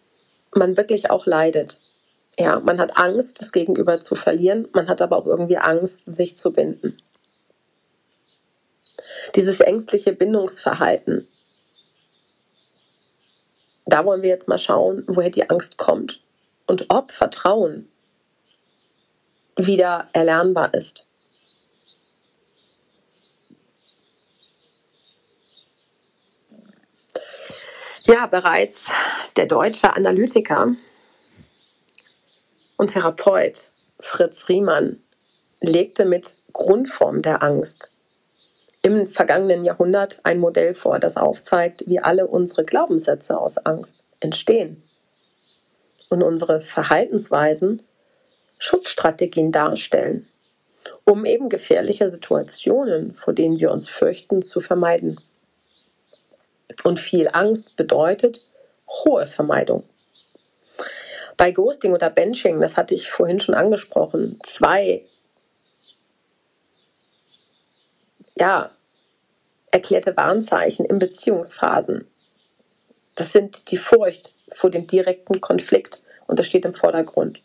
man wirklich auch leidet. Ja, man hat Angst, das Gegenüber zu verlieren, man hat aber auch irgendwie Angst, sich zu binden. Dieses ängstliche Bindungsverhalten, da wollen wir jetzt mal schauen, woher die Angst kommt und ob Vertrauen wieder erlernbar ist. Ja, bereits der deutsche Analytiker und Therapeut Fritz Riemann legte mit Grundform der Angst im vergangenen Jahrhundert ein Modell vor, das aufzeigt, wie alle unsere Glaubenssätze aus Angst entstehen und unsere Verhaltensweisen Schutzstrategien darstellen, um eben gefährliche Situationen, vor denen wir uns fürchten, zu vermeiden. Und viel Angst bedeutet hohe Vermeidung. Bei Ghosting oder Benching, das hatte ich vorhin schon angesprochen, zwei ja, erklärte Warnzeichen in Beziehungsphasen. Das sind die Furcht vor dem direkten Konflikt und das steht im Vordergrund.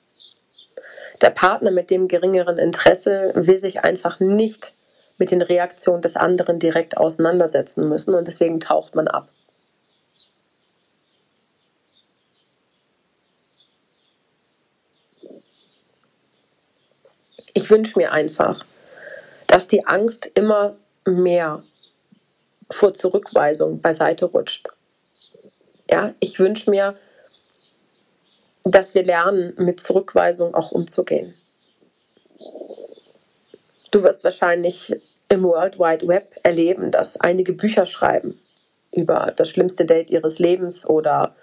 Der Partner mit dem geringeren Interesse will sich einfach nicht mit den Reaktionen des anderen direkt auseinandersetzen müssen und deswegen taucht man ab. Ich wünsche mir einfach, dass die Angst immer mehr vor Zurückweisung beiseite rutscht. Ja, ich wünsche mir, dass wir lernen, mit Zurückweisung auch umzugehen. Du wirst wahrscheinlich im World Wide Web erleben, dass einige Bücher schreiben über das schlimmste Date ihres Lebens oder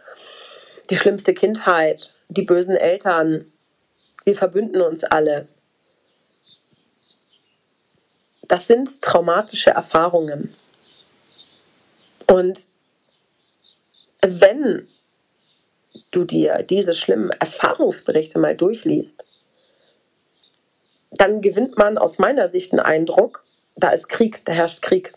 die schlimmste Kindheit, die bösen Eltern. Wir verbünden uns alle. Das sind traumatische Erfahrungen. Und wenn du dir diese schlimmen Erfahrungsberichte mal durchliest, dann gewinnt man aus meiner Sicht einen Eindruck, da ist Krieg, da herrscht Krieg.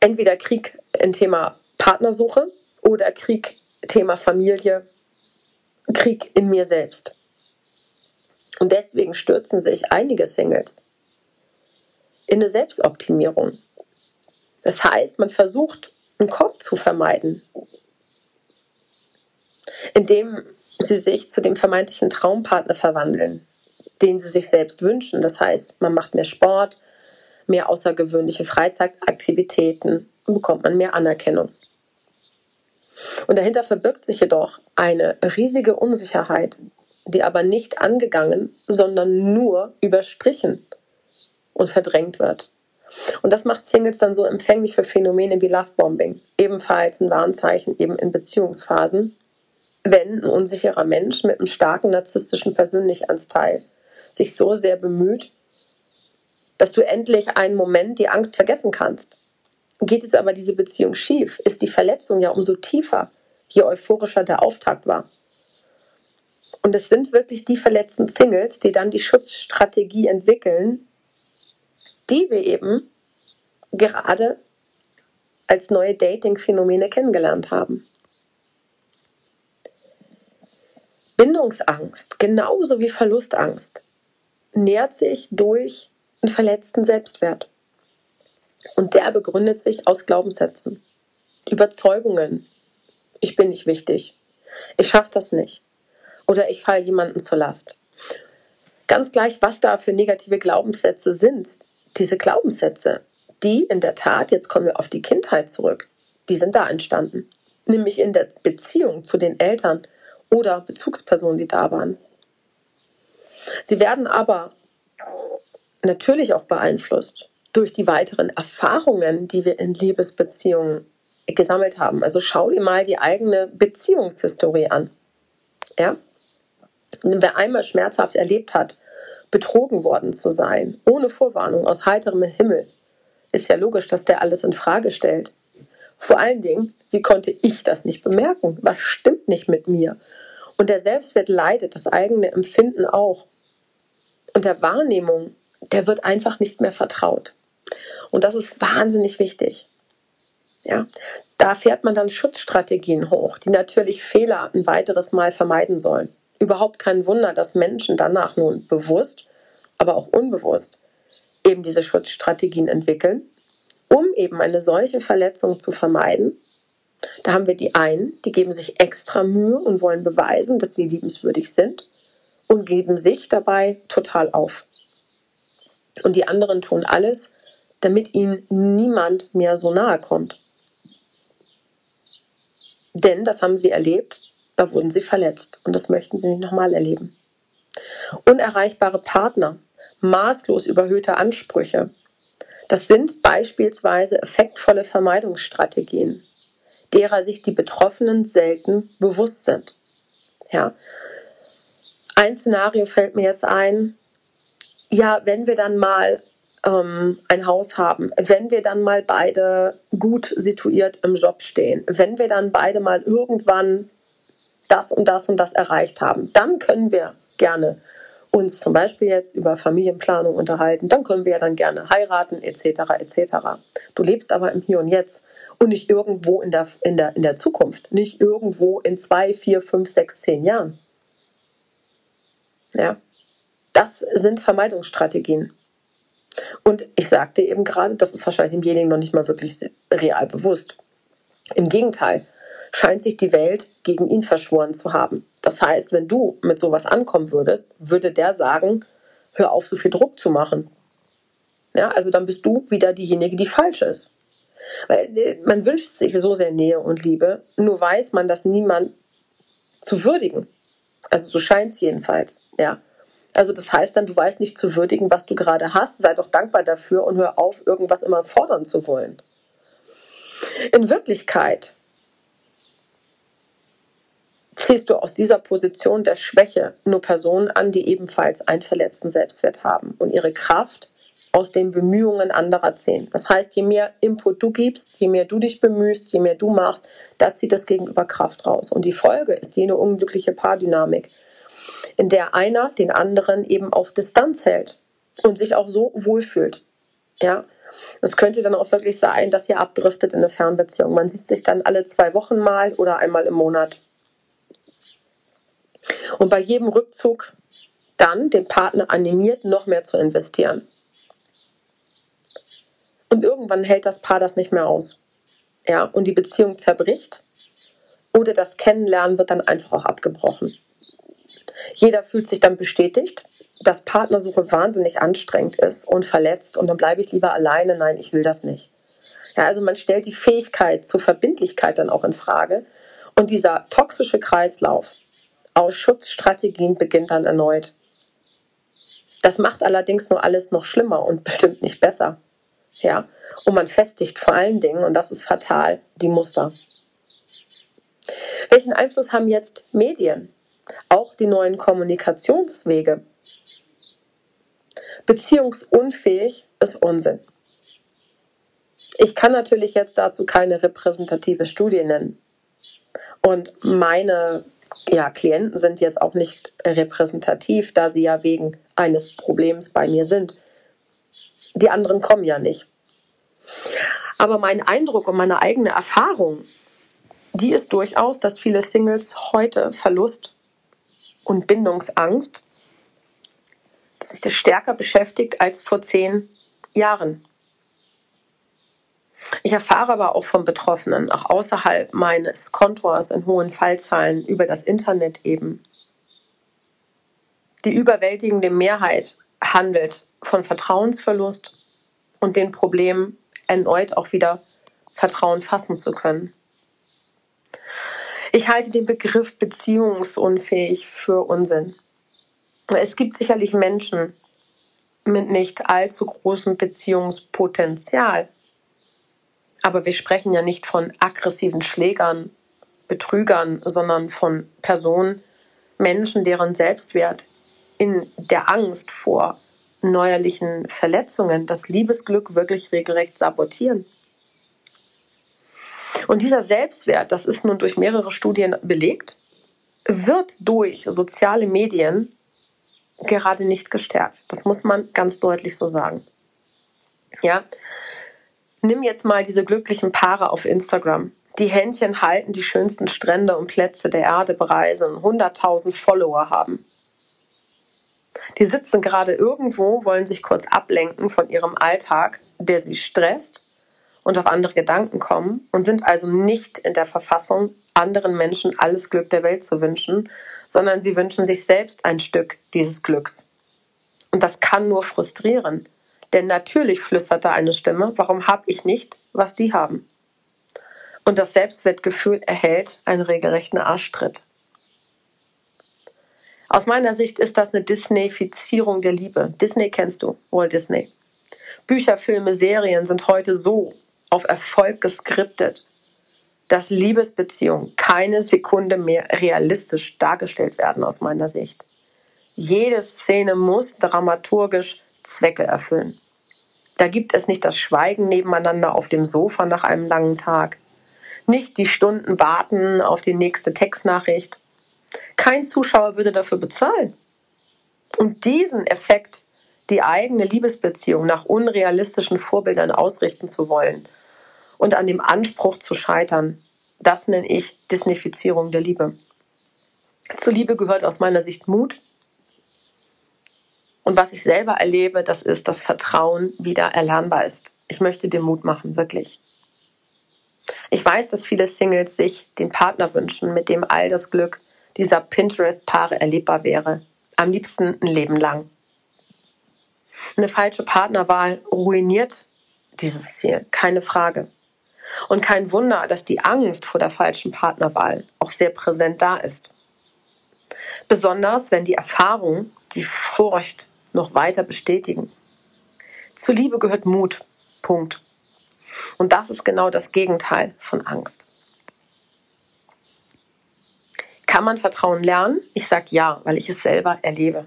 Entweder Krieg im Thema Partnersuche oder Krieg Thema Familie, Krieg in mir selbst. Und deswegen stürzen sich einige Singles in eine Selbstoptimierung. Das heißt, man versucht, einen Korb zu vermeiden, indem sie sich zu dem vermeintlichen Traumpartner verwandeln, den sie sich selbst wünschen. Das heißt, man macht mehr Sport, mehr außergewöhnliche Freizeitaktivitäten und bekommt man mehr Anerkennung. Und dahinter verbirgt sich jedoch eine riesige Unsicherheit, die aber nicht angegangen, sondern nur überstrichen und verdrängt wird. Und das macht Singles dann so empfänglich für Phänomene wie Lovebombing. Ebenfalls ein Warnzeichen eben in Beziehungsphasen, wenn ein unsicherer Mensch mit einem starken narzisstischen Persönlichkeitsanteil sich so sehr bemüht, dass du endlich einen Moment die Angst vergessen kannst. Geht jetzt aber diese Beziehung schief, ist die Verletzung ja umso tiefer, je euphorischer der Auftakt war. Und es sind wirklich die verletzten Singles, die dann die Schutzstrategie entwickeln, die wir eben gerade als neue Dating-Phänomene kennengelernt haben. Bindungsangst, genauso wie Verlustangst, nährt sich durch einen verletzten Selbstwert. Und der begründet sich aus Glaubenssätzen, Überzeugungen. Ich bin nicht wichtig. Ich schaffe das nicht. Oder ich falle jemanden zur Last. Ganz gleich, was da für negative Glaubenssätze sind, diese Glaubenssätze, die in der Tat, jetzt kommen wir auf die Kindheit zurück, die sind da entstanden. Nämlich in der Beziehung zu den Eltern oder Bezugspersonen, die da waren. Sie werden aber natürlich auch beeinflusst durch die weiteren Erfahrungen, die wir in Liebesbeziehungen gesammelt haben. Also schau dir mal die eigene Beziehungshistorie an. Ja? Wer einmal schmerzhaft erlebt hat, betrogen worden zu sein, ohne Vorwarnung, aus heiterem Himmel, ist ja logisch, dass der alles in Frage stellt. Vor allen Dingen, wie konnte ich das nicht bemerken? Was stimmt nicht mit mir? Und der Selbstwert leidet, das eigene Empfinden auch. Und der Wahrnehmung, der wird einfach nicht mehr vertraut. Und das ist wahnsinnig wichtig. Ja, da fährt man dann Schutzstrategien hoch, die natürlich Fehler ein weiteres Mal vermeiden sollen überhaupt kein Wunder, dass Menschen danach nun bewusst, aber auch unbewusst eben diese Schutzstrategien entwickeln, um eben eine solche Verletzung zu vermeiden. Da haben wir die einen, die geben sich extra Mühe und wollen beweisen, dass sie liebenswürdig sind und geben sich dabei total auf. Und die anderen tun alles, damit ihnen niemand mehr so nahe kommt. Denn, das haben sie erlebt, da wurden sie verletzt und das möchten sie nicht nochmal erleben. Unerreichbare Partner, maßlos überhöhte Ansprüche, das sind beispielsweise effektvolle Vermeidungsstrategien, derer sich die Betroffenen selten bewusst sind. Ja. Ein Szenario fällt mir jetzt ein, ja, wenn wir dann mal ähm, ein Haus haben, wenn wir dann mal beide gut situiert im Job stehen, wenn wir dann beide mal irgendwann das und das und das erreicht haben. Dann können wir gerne uns zum Beispiel jetzt über Familienplanung unterhalten. Dann können wir ja dann gerne heiraten etc. etc. Du lebst aber im Hier und Jetzt und nicht irgendwo in der, in der, in der Zukunft, nicht irgendwo in zwei, vier, fünf, sechs, zehn Jahren. Ja, das sind Vermeidungsstrategien. Und ich sagte eben gerade, das ist wahrscheinlich demjenigen noch nicht mal wirklich real bewusst. Im Gegenteil, scheint sich die Welt gegen ihn verschworen zu haben. Das heißt, wenn du mit sowas ankommen würdest, würde der sagen, hör auf, so viel Druck zu machen. Ja, also dann bist du wieder diejenige, die falsch ist. Weil äh, man wünscht sich so sehr Nähe und Liebe, nur weiß man das niemand zu würdigen. Also so scheint es jedenfalls, ja. Also das heißt dann, du weißt nicht zu würdigen, was du gerade hast. Sei doch dankbar dafür und hör auf, irgendwas immer fordern zu wollen. In Wirklichkeit ziehst du aus dieser Position der Schwäche nur Personen an, die ebenfalls einen verletzten Selbstwert haben und ihre Kraft aus den Bemühungen anderer ziehen. Das heißt, je mehr Input du gibst, je mehr du dich bemühst, je mehr du machst, da zieht das Gegenüber Kraft raus. Und die Folge ist jene unglückliche Paardynamik, in der einer den anderen eben auf Distanz hält und sich auch so wohlfühlt. Ja, es könnte dann auch wirklich sein, dass ihr abdriftet in eine Fernbeziehung. Man sieht sich dann alle zwei Wochen mal oder einmal im Monat. Und bei jedem Rückzug dann den Partner animiert, noch mehr zu investieren. Und irgendwann hält das Paar das nicht mehr aus. Ja, und die Beziehung zerbricht oder das Kennenlernen wird dann einfach auch abgebrochen. Jeder fühlt sich dann bestätigt, dass Partnersuche wahnsinnig anstrengend ist und verletzt und dann bleibe ich lieber alleine. Nein, ich will das nicht. Ja, also man stellt die Fähigkeit zur Verbindlichkeit dann auch in Frage und dieser toxische Kreislauf aus Schutzstrategien beginnt dann erneut. Das macht allerdings nur alles noch schlimmer und bestimmt nicht besser. Ja, und man festigt vor allen Dingen, und das ist fatal, die Muster. Welchen Einfluss haben jetzt Medien? Auch die neuen Kommunikationswege. Beziehungsunfähig ist Unsinn. Ich kann natürlich jetzt dazu keine repräsentative Studie nennen. Und meine ja, Klienten sind jetzt auch nicht repräsentativ, da sie ja wegen eines Problems bei mir sind. Die anderen kommen ja nicht. Aber mein Eindruck und meine eigene Erfahrung, die ist durchaus, dass viele Singles heute Verlust und Bindungsangst sich das stärker beschäftigt als vor zehn Jahren. Ich erfahre aber auch von Betroffenen, auch außerhalb meines Kontors in hohen Fallzahlen über das Internet eben. Die überwältigende Mehrheit handelt von Vertrauensverlust und den Problemen erneut auch wieder Vertrauen fassen zu können. Ich halte den Begriff beziehungsunfähig für Unsinn. Es gibt sicherlich Menschen mit nicht allzu großem Beziehungspotenzial. Aber wir sprechen ja nicht von aggressiven Schlägern, Betrügern, sondern von Personen, Menschen, deren Selbstwert in der Angst vor neuerlichen Verletzungen das Liebesglück wirklich regelrecht sabotieren. Und dieser Selbstwert, das ist nun durch mehrere Studien belegt, wird durch soziale Medien gerade nicht gestärkt. Das muss man ganz deutlich so sagen. Ja, nimm jetzt mal diese glücklichen Paare auf Instagram. Die Händchen halten, die schönsten Strände und Plätze der Erde bereisen, 100.000 Follower haben. Die sitzen gerade irgendwo, wollen sich kurz ablenken von ihrem Alltag, der sie stresst und auf andere Gedanken kommen und sind also nicht in der Verfassung, anderen Menschen alles Glück der Welt zu wünschen, sondern sie wünschen sich selbst ein Stück dieses Glücks. Und das kann nur frustrieren, denn natürlich flüstert da eine Stimme, warum habe ich nicht, was die haben? Und das Selbstwertgefühl erhält einen regelrechten Arschtritt. Aus meiner Sicht ist das eine Disneyfizierung der Liebe. Disney kennst du, Walt Disney. Bücher, Filme, Serien sind heute so auf Erfolg geskriptet, dass Liebesbeziehungen keine Sekunde mehr realistisch dargestellt werden aus meiner Sicht. Jede Szene muss dramaturgisch Zwecke erfüllen. Da gibt es nicht das Schweigen nebeneinander auf dem Sofa nach einem langen Tag, nicht die Stunden warten auf die nächste Textnachricht. Kein Zuschauer würde dafür bezahlen. Und diesen Effekt, die eigene Liebesbeziehung nach unrealistischen Vorbildern ausrichten zu wollen und an dem Anspruch zu scheitern. Das nenne ich Disneyfizierung der Liebe. Zur Liebe gehört aus meiner Sicht Mut, Und was ich selber erlebe, das ist, dass Vertrauen wieder erlernbar ist. Ich möchte dir Mut machen, wirklich. Ich weiß, dass viele Singles sich den Partner wünschen, mit dem all das Glück dieser Pinterest-Paare erlebbar wäre. Am liebsten ein Leben lang. Eine falsche Partnerwahl ruiniert dieses Ziel, keine Frage. Und kein Wunder, dass die Angst vor der falschen Partnerwahl auch sehr präsent da ist. Besonders wenn die Erfahrung die Furcht noch weiter bestätigen. Zur Liebe gehört Mut. Punkt. Und das ist genau das Gegenteil von Angst. Kann man Vertrauen lernen? Ich sage ja, weil ich es selber erlebe.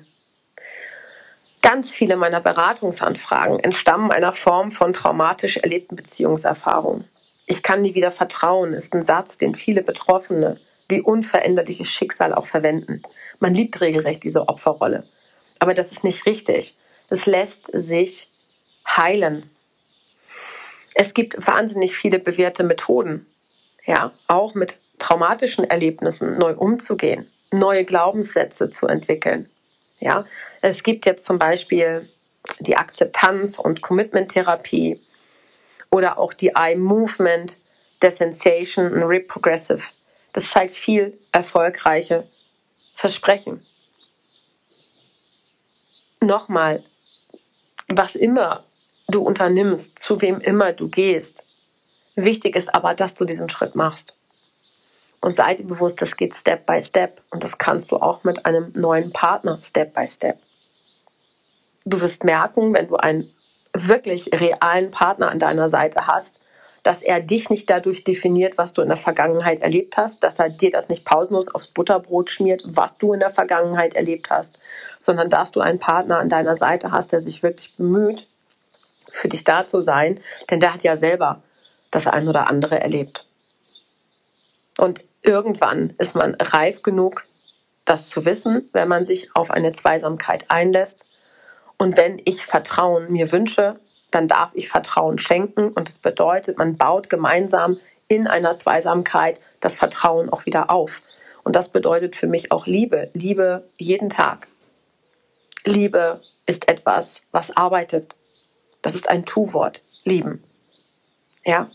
Ganz viele meiner Beratungsanfragen entstammen einer Form von traumatisch erlebten Beziehungserfahrungen. Ich kann nie wieder vertrauen, ist ein Satz, den viele Betroffene wie unveränderliches Schicksal auch verwenden. Man liebt regelrecht diese Opferrolle. Aber das ist nicht richtig. Es lässt sich heilen. Es gibt wahnsinnig viele bewährte Methoden, ja, auch mit traumatischen Erlebnissen neu umzugehen, neue Glaubenssätze zu entwickeln. Ja, es gibt jetzt zum Beispiel die Akzeptanz- und Commitment-Therapie oder auch die Eye-Movement, der Sensation und Reprogressive. Das zeigt viel erfolgreiche Versprechen. Nochmal, was immer du unternimmst, zu wem immer du gehst, wichtig ist aber, dass du diesen Schritt machst. Und sei dir bewusst, das geht Step by Step. Und das kannst du auch mit einem neuen Partner Step by Step. Du wirst merken, wenn du einen wirklich realen Partner an deiner Seite hast, dass er dich nicht dadurch definiert, was du in der Vergangenheit erlebt hast, dass er dir das nicht pausenlos aufs Butterbrot schmiert, was du in der Vergangenheit erlebt hast, sondern dass du einen Partner an deiner Seite hast, der sich wirklich bemüht, für dich da zu sein, denn der hat ja selber das ein oder andere erlebt. Und irgendwann ist man reif genug, das zu wissen, wenn man sich auf eine Zweisamkeit einlässt. Und wenn ich Vertrauen mir wünsche, dann darf ich Vertrauen schenken. Und das bedeutet, man baut gemeinsam in einer Zweisamkeit das Vertrauen auch wieder auf. Und das bedeutet für mich auch Liebe. Liebe jeden Tag. Liebe ist etwas, was arbeitet. Das ist ein Tu-Wort. Lieben. Ja.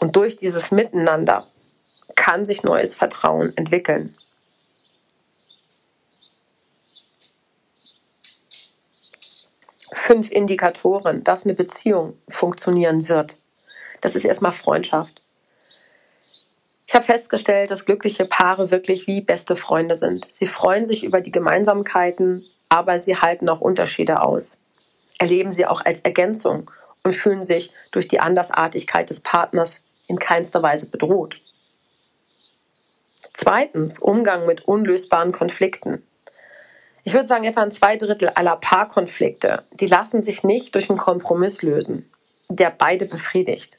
Und durch dieses Miteinander kann sich neues Vertrauen entwickeln. Fünf Indikatoren, dass eine Beziehung funktionieren wird. Das ist erstmal Freundschaft. Ich habe festgestellt, dass glückliche Paare wirklich wie beste Freunde sind. Sie freuen sich über die Gemeinsamkeiten, aber sie halten auch Unterschiede aus. Erleben sie auch als Ergänzung und fühlen sich durch die Andersartigkeit des Partners in keinster Weise bedroht. Zweitens, Umgang mit unlösbaren Konflikten. Ich würde sagen, etwa ein zwei Drittel aller Paarkonflikte, die lassen sich nicht durch einen Kompromiss lösen, der beide befriedigt.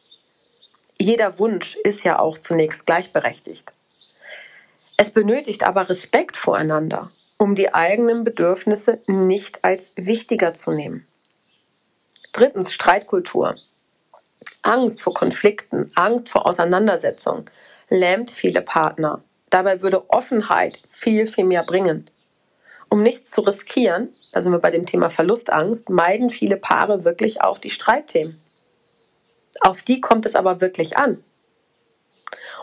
Jeder Wunsch ist ja auch zunächst gleichberechtigt. Es benötigt aber Respekt voreinander, um die eigenen Bedürfnisse nicht als wichtiger zu nehmen. Drittens, Streitkultur. Angst vor Konflikten, Angst vor Auseinandersetzungen lähmt viele Partner Dabei würde Offenheit viel, viel mehr bringen. Um nichts zu riskieren, da sind wir bei dem Thema Verlustangst, meiden viele Paare wirklich auch die Streitthemen. Auf die kommt es aber wirklich an.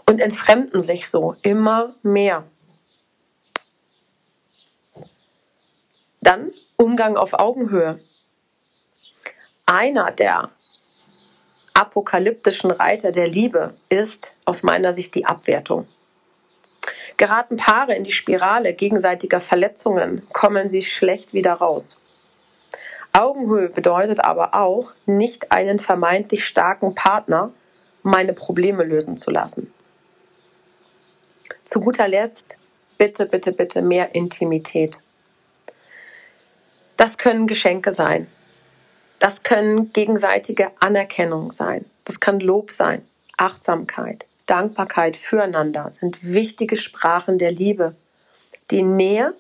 Und entfremden sich so immer mehr. Dann Umgang auf Augenhöhe. Einer der apokalyptischen Reiter der Liebe ist aus meiner Sicht die Abwertung. Geraten Paare in die Spirale gegenseitiger Verletzungen, kommen sie schlecht wieder raus. Augenhöhe bedeutet aber auch, nicht einen vermeintlich starken Partner meine Probleme lösen zu lassen. Zu guter Letzt, bitte, bitte, bitte mehr Intimität. Das können Geschenke sein. Das können gegenseitige Anerkennung sein. Das kann Lob sein, Achtsamkeit. Dankbarkeit füreinander sind wichtige Sprachen der Liebe, die Nähe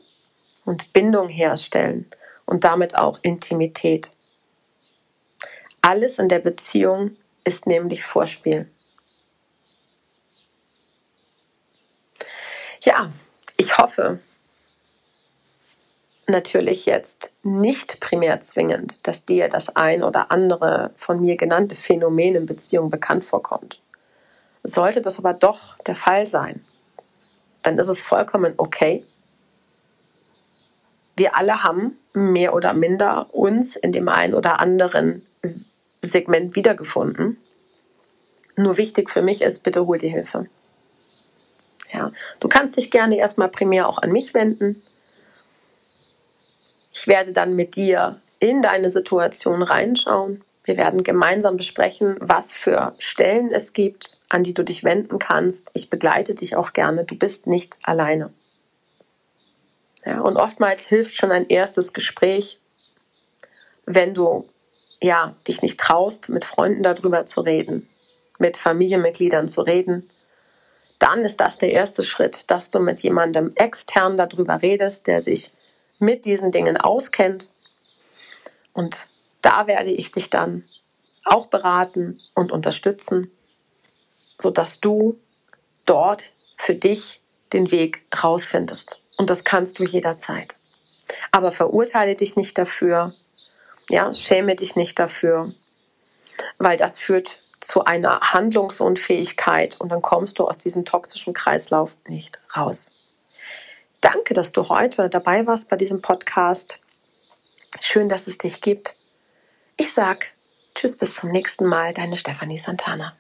und Bindung herstellen und damit auch Intimität. Alles in der Beziehung ist nämlich Vorspiel. Ja, ich hoffe, natürlich jetzt nicht primär zwingend, dass dir das ein oder andere von mir genannte Phänomen in Beziehung bekannt vorkommt. Sollte das aber doch der Fall sein, dann ist es vollkommen okay. Wir alle haben mehr oder minder uns in dem einen oder anderen Segment wiedergefunden. Nur wichtig für mich ist, bitte hol die Hilfe. Ja, du kannst dich gerne erstmal primär auch an mich wenden. Ich werde dann mit dir in deine Situation reinschauen. Wir werden gemeinsam besprechen, was für Stellen es gibt, an die du dich wenden kannst. Ich begleite dich auch gerne. Du bist nicht alleine. Ja, und oftmals hilft schon ein erstes Gespräch, wenn du ja, dich nicht traust, mit Freunden darüber zu reden, mit Familienmitgliedern zu reden, dann ist das der erste Schritt, dass du mit jemandem extern darüber redest, der sich mit diesen Dingen auskennt. Und da werde ich dich dann auch beraten und unterstützen, sodass du dort für dich den Weg rausfindest. Und das kannst du jederzeit. Aber verurteile dich nicht dafür. Ja, schäme dich nicht dafür, weil das führt zu einer Handlungsunfähigkeit und dann kommst du aus diesem toxischen Kreislauf nicht raus. Danke, dass du heute dabei warst bei diesem Podcast. Schön, dass es dich gibt. Ich sag Tschüss bis zum nächsten Mal, deine Stefanie Santana.